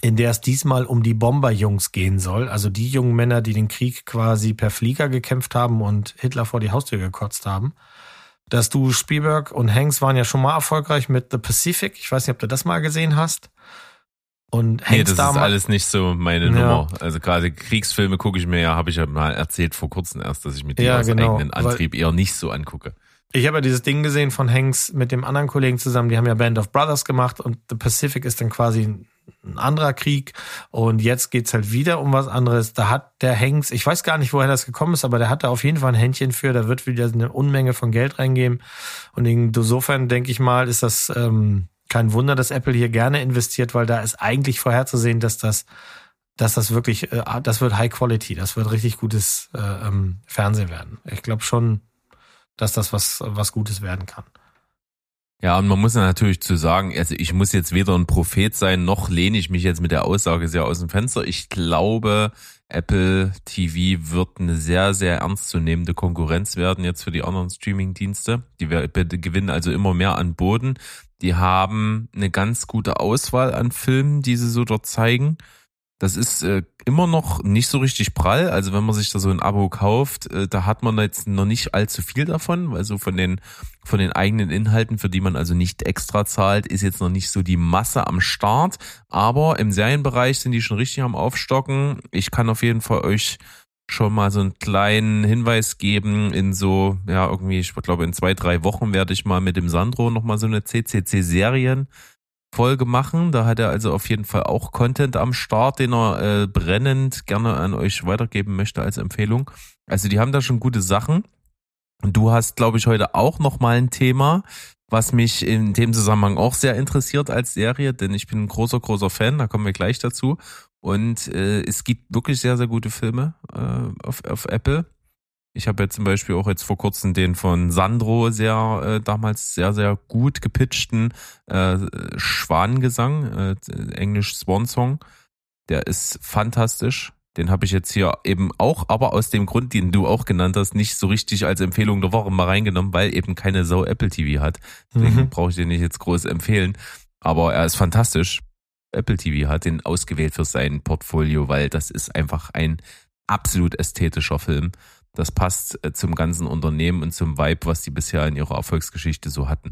in der es diesmal um die Bomberjungs gehen soll, also die jungen Männer, die den Krieg quasi per Flieger gekämpft haben und Hitler vor die Haustür gekotzt haben. Dass du Spielberg und Hanks waren ja schon mal erfolgreich mit The Pacific. Ich weiß nicht, ob du das mal gesehen hast. Und Hanks nee, das ist alles nicht so meine ja. Nummer. Also gerade Kriegsfilme gucke ich mir ja, habe ich ja mal erzählt vor kurzem erst, dass ich mir die ja, aus genau. eigenen Antrieb eher nicht so angucke. Ich habe ja dieses Ding gesehen von Hanks mit dem anderen Kollegen zusammen, die haben ja Band of Brothers gemacht und The Pacific ist dann quasi ein anderer Krieg und jetzt geht's halt wieder um was anderes. Da hat der Hanks, ich weiß gar nicht, woher das gekommen ist, aber der hat da auf jeden Fall ein Händchen für, da wird wieder eine Unmenge von Geld reingeben und insofern denke ich mal, ist das ähm, kein Wunder, dass Apple hier gerne investiert, weil da ist eigentlich vorherzusehen, dass das dass das wirklich, äh, das wird High Quality, das wird richtig gutes äh, ähm, Fernsehen werden. Ich glaube schon, dass das was, was Gutes werden kann. Ja, und man muss ja natürlich zu sagen, also ich muss jetzt weder ein Prophet sein, noch lehne ich mich jetzt mit der Aussage sehr aus dem Fenster. Ich glaube, Apple TV wird eine sehr, sehr ernstzunehmende Konkurrenz werden jetzt für die anderen Streaming-Dienste. Die gewinnen also immer mehr an Boden. Die haben eine ganz gute Auswahl an Filmen, die sie so dort zeigen. Das ist äh, immer noch nicht so richtig prall. Also wenn man sich da so ein Abo kauft, äh, da hat man jetzt noch nicht allzu viel davon. Also von den, von den eigenen Inhalten, für die man also nicht extra zahlt, ist jetzt noch nicht so die Masse am Start. Aber im Serienbereich sind die schon richtig am Aufstocken. Ich kann auf jeden Fall euch schon mal so einen kleinen Hinweis geben in so, ja, irgendwie, ich glaube, in zwei, drei Wochen werde ich mal mit dem Sandro nochmal so eine CCC-Serien Folge machen. Da hat er also auf jeden Fall auch Content am Start, den er äh, brennend gerne an euch weitergeben möchte als Empfehlung. Also die haben da schon gute Sachen. Und du hast, glaube ich, heute auch noch mal ein Thema, was mich in dem Zusammenhang auch sehr interessiert als Serie, denn ich bin ein großer, großer Fan, da kommen wir gleich dazu. Und äh, es gibt wirklich sehr, sehr gute Filme äh, auf, auf Apple. Ich habe jetzt zum Beispiel auch jetzt vor kurzem den von Sandro sehr äh, damals sehr, sehr gut gepitchten äh, Schwanengesang, äh, Englisch Swan Song. Der ist fantastisch. Den habe ich jetzt hier eben auch, aber aus dem Grund, den du auch genannt hast, nicht so richtig als Empfehlung der Woche mal reingenommen, weil eben keine Sau Apple TV hat. Deswegen mhm. brauche ich den nicht jetzt groß empfehlen. Aber er ist fantastisch. Apple TV hat den ausgewählt für sein Portfolio, weil das ist einfach ein absolut ästhetischer Film. Das passt äh, zum ganzen Unternehmen und zum Vibe, was die bisher in ihrer Erfolgsgeschichte so hatten.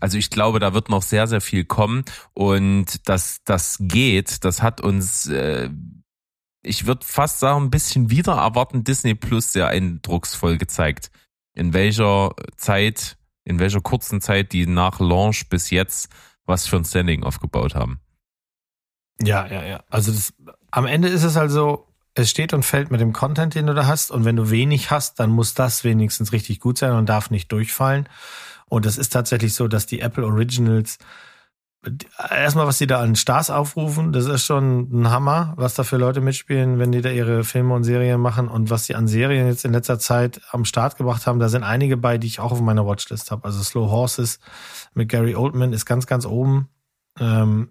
Also ich glaube, da wird noch sehr, sehr viel kommen und dass das geht, das hat uns äh, ich würde fast sagen, ein bisschen wieder erwarten Disney Plus sehr eindrucksvoll gezeigt. In welcher Zeit, in welcher kurzen Zeit die nach Launch bis jetzt was für ein Standing aufgebaut haben. Ja, ja, ja. Also das, am Ende ist es also, es steht und fällt mit dem Content, den du da hast. Und wenn du wenig hast, dann muss das wenigstens richtig gut sein und darf nicht durchfallen. Und es ist tatsächlich so, dass die Apple Originals erstmal, was die da an Stars aufrufen, das ist schon ein Hammer, was da für Leute mitspielen, wenn die da ihre Filme und Serien machen und was die an Serien jetzt in letzter Zeit am Start gebracht haben. Da sind einige bei, die ich auch auf meiner Watchlist habe. Also Slow Horses mit Gary Oldman ist ganz, ganz oben. Ähm,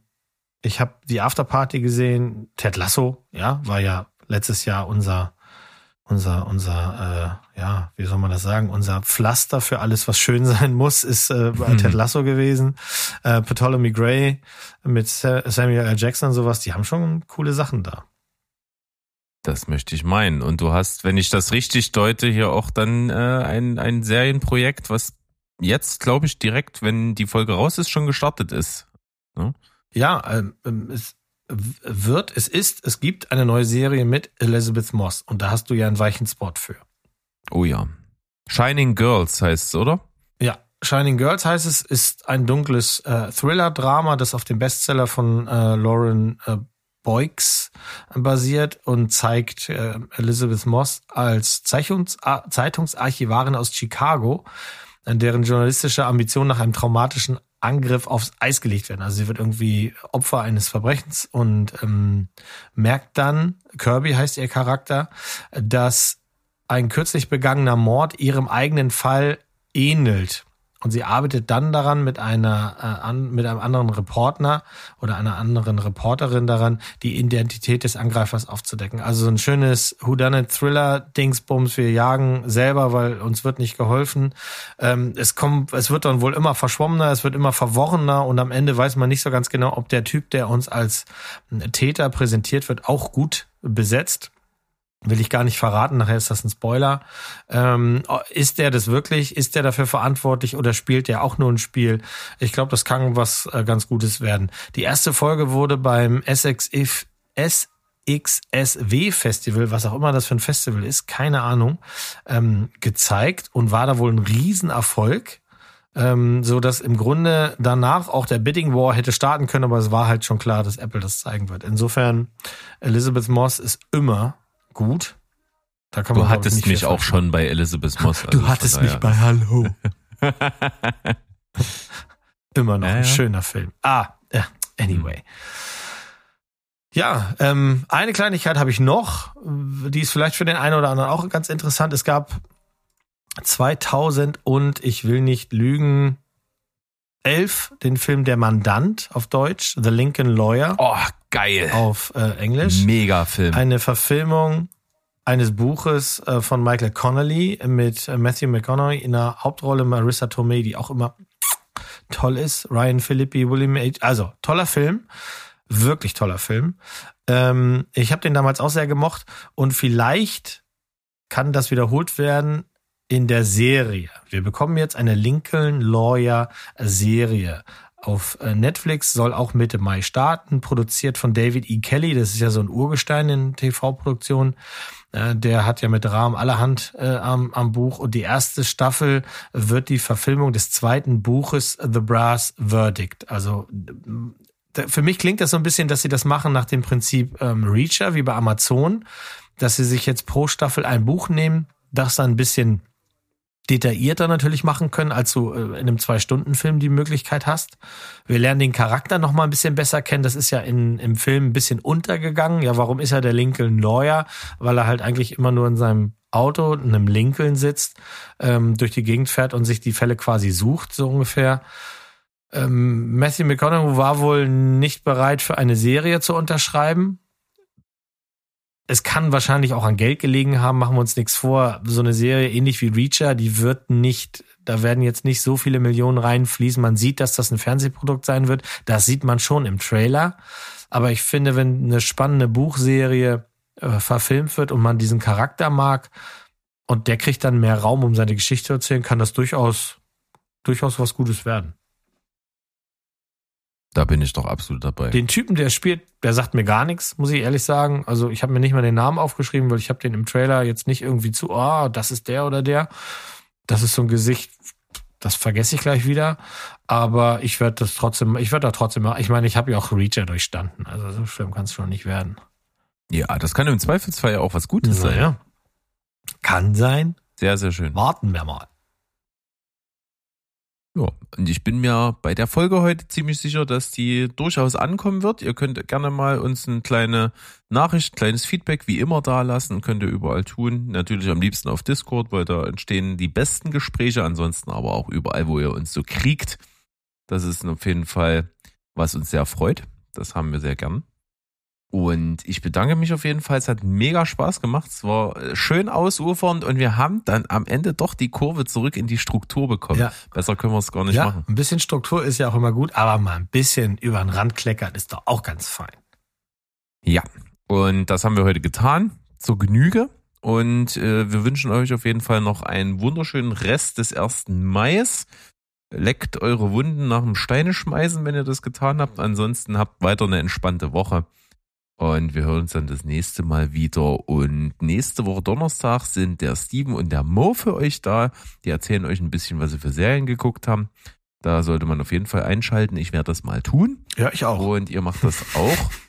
ich habe die Afterparty gesehen. Ted Lasso, ja, war ja letztes Jahr unser unser, unser, äh, ja, wie soll man das sagen, unser Pflaster für alles, was schön sein muss, ist äh, bei hm. Ted Lasso gewesen. Äh, Ptolemy Gray mit Samuel L. Jackson und sowas, die haben schon coole Sachen da. Das möchte ich meinen. Und du hast, wenn ich das richtig deute, hier auch dann äh, ein, ein Serienprojekt, was jetzt, glaube ich, direkt, wenn die Folge raus ist, schon gestartet ist. Ne? Ja, ähm, ähm es, wird, es ist, es gibt eine neue Serie mit Elizabeth Moss und da hast du ja einen weichen Spot für. Oh ja. Shining Girls heißt es, oder? Ja, Shining Girls heißt es, ist ein dunkles äh, Thriller-Drama, das auf dem Bestseller von äh, Lauren äh, Boyks basiert und zeigt äh, Elizabeth Moss als Zeichungs Zeitungsarchivarin aus Chicago, deren journalistische Ambition nach einem traumatischen Angriff aufs Eis gelegt werden. Also sie wird irgendwie Opfer eines Verbrechens und ähm, merkt dann, Kirby heißt ihr Charakter, dass ein kürzlich begangener Mord ihrem eigenen Fall ähnelt. Und sie arbeitet dann daran mit einer äh, an, mit einem anderen Reporter oder einer anderen Reporterin daran, die Identität des Angreifers aufzudecken. Also so ein schönes Whodunit Thriller Dingsbums. Wir jagen selber, weil uns wird nicht geholfen. Ähm, es kommt, es wird dann wohl immer verschwommener, es wird immer verworrener und am Ende weiß man nicht so ganz genau, ob der Typ, der uns als Täter präsentiert wird, auch gut besetzt will ich gar nicht verraten, nachher ist das ein Spoiler. Ähm, ist der das wirklich? Ist der dafür verantwortlich oder spielt der auch nur ein Spiel? Ich glaube, das kann was äh, ganz Gutes werden. Die erste Folge wurde beim SXF, SXSW Festival, was auch immer das für ein Festival ist, keine Ahnung, ähm, gezeigt und war da wohl ein Riesenerfolg. Ähm, so dass im Grunde danach auch der Bidding War hätte starten können, aber es war halt schon klar, dass Apple das zeigen wird. Insofern, Elizabeth Moss ist immer gut. Da kann man, du hattest mich auch schon bei Elizabeth Moss. Also du hattest mich bei Hallo. Immer noch ja, ein schöner Film. Ah, anyway. Ja, ähm, eine Kleinigkeit habe ich noch, die ist vielleicht für den einen oder anderen auch ganz interessant. Es gab 2000 und ich will nicht lügen, 11 den Film Der Mandant auf Deutsch, The Lincoln Lawyer. Oh, geil. Auf äh, Englisch. Mega Film. Eine Verfilmung eines Buches äh, von Michael Connolly mit äh, Matthew McConaughey in der Hauptrolle Marissa Tomei, die auch immer toll ist. Ryan Philippi, William H. Also, toller Film. Wirklich toller Film. Ähm, ich habe den damals auch sehr gemocht und vielleicht kann das wiederholt werden in der Serie. Wir bekommen jetzt eine Lincoln Lawyer Serie. Auf äh, Netflix soll auch Mitte Mai starten, produziert von David E. Kelly. Das ist ja so ein Urgestein in TV-Produktionen. Äh, der hat ja mit Rahmen allerhand äh, am, am Buch. Und die erste Staffel wird die Verfilmung des zweiten Buches The Brass Verdict. Also für mich klingt das so ein bisschen, dass sie das machen nach dem Prinzip ähm, Reacher, wie bei Amazon, dass sie sich jetzt pro Staffel ein Buch nehmen, das dann ein bisschen detaillierter natürlich machen können, als du äh, in einem Zwei-Stunden-Film die Möglichkeit hast. Wir lernen den Charakter noch mal ein bisschen besser kennen. Das ist ja in, im Film ein bisschen untergegangen. Ja, warum ist er der Lincoln Lawyer? Weil er halt eigentlich immer nur in seinem Auto, in einem Lincoln sitzt, ähm, durch die Gegend fährt und sich die Fälle quasi sucht, so ungefähr. Ähm, Matthew McConaughey war wohl nicht bereit für eine Serie zu unterschreiben es kann wahrscheinlich auch an Geld gelegen haben, machen wir uns nichts vor. So eine Serie ähnlich wie Reacher, die wird nicht, da werden jetzt nicht so viele Millionen reinfließen. Man sieht, dass das ein Fernsehprodukt sein wird. Das sieht man schon im Trailer. Aber ich finde, wenn eine spannende Buchserie äh, verfilmt wird und man diesen Charakter mag und der kriegt dann mehr Raum, um seine Geschichte zu erzählen, kann das durchaus, durchaus was Gutes werden. Da bin ich doch absolut dabei. Den Typen, der spielt, der sagt mir gar nichts, muss ich ehrlich sagen. Also ich habe mir nicht mal den Namen aufgeschrieben, weil ich habe den im Trailer jetzt nicht irgendwie zu, oh, das ist der oder der. Das ist so ein Gesicht, das vergesse ich gleich wieder. Aber ich werde das trotzdem, ich werde da trotzdem, ich meine, ich habe ja auch Reacher durchstanden. Also so schlimm kann es schon nicht werden. Ja, das kann im Zweifelsfall ja auch was Gutes sein. Ja. Kann sein. Sehr, sehr schön. Warten wir mal. Ja, und ich bin mir bei der Folge heute ziemlich sicher, dass die durchaus ankommen wird. Ihr könnt gerne mal uns eine kleine Nachricht, kleines Feedback wie immer da lassen, könnt ihr überall tun. Natürlich am liebsten auf Discord, weil da entstehen die besten Gespräche, ansonsten aber auch überall, wo ihr uns so kriegt. Das ist auf jeden Fall, was uns sehr freut. Das haben wir sehr gern. Und ich bedanke mich auf jeden Fall. Es hat mega Spaß gemacht. Es war äh, schön ausufernd und wir haben dann am Ende doch die Kurve zurück in die Struktur bekommen. Ja. Besser können wir es gar nicht ja, machen. Ein bisschen Struktur ist ja auch immer gut, aber mal ein bisschen über den Rand kleckern ist doch auch ganz fein. Ja, und das haben wir heute getan. Zur Genüge. Und äh, wir wünschen euch auf jeden Fall noch einen wunderschönen Rest des ersten Mai. Leckt eure Wunden nach dem Steine schmeißen, wenn ihr das getan habt. Ansonsten habt weiter eine entspannte Woche. Und wir hören uns dann das nächste Mal wieder. Und nächste Woche Donnerstag sind der Steven und der Mo für euch da. Die erzählen euch ein bisschen, was sie für Serien geguckt haben. Da sollte man auf jeden Fall einschalten. Ich werde das mal tun. Ja, ich auch. Und ihr macht das auch.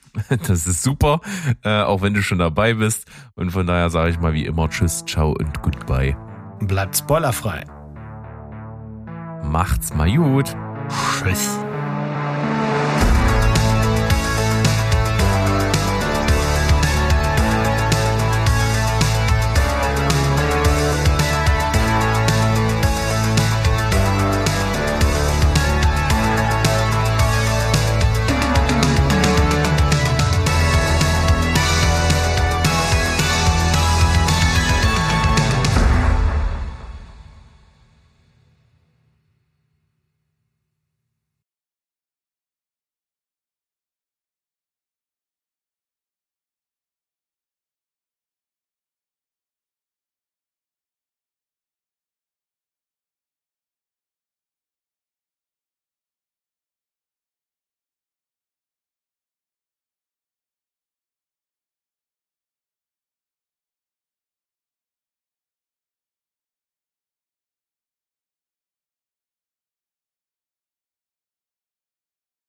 Das ist super, äh, auch wenn du schon dabei bist. Und von daher sage ich mal wie immer Tschüss, ciao und goodbye. Bleibt spoilerfrei. Macht's mal gut. Tschüss.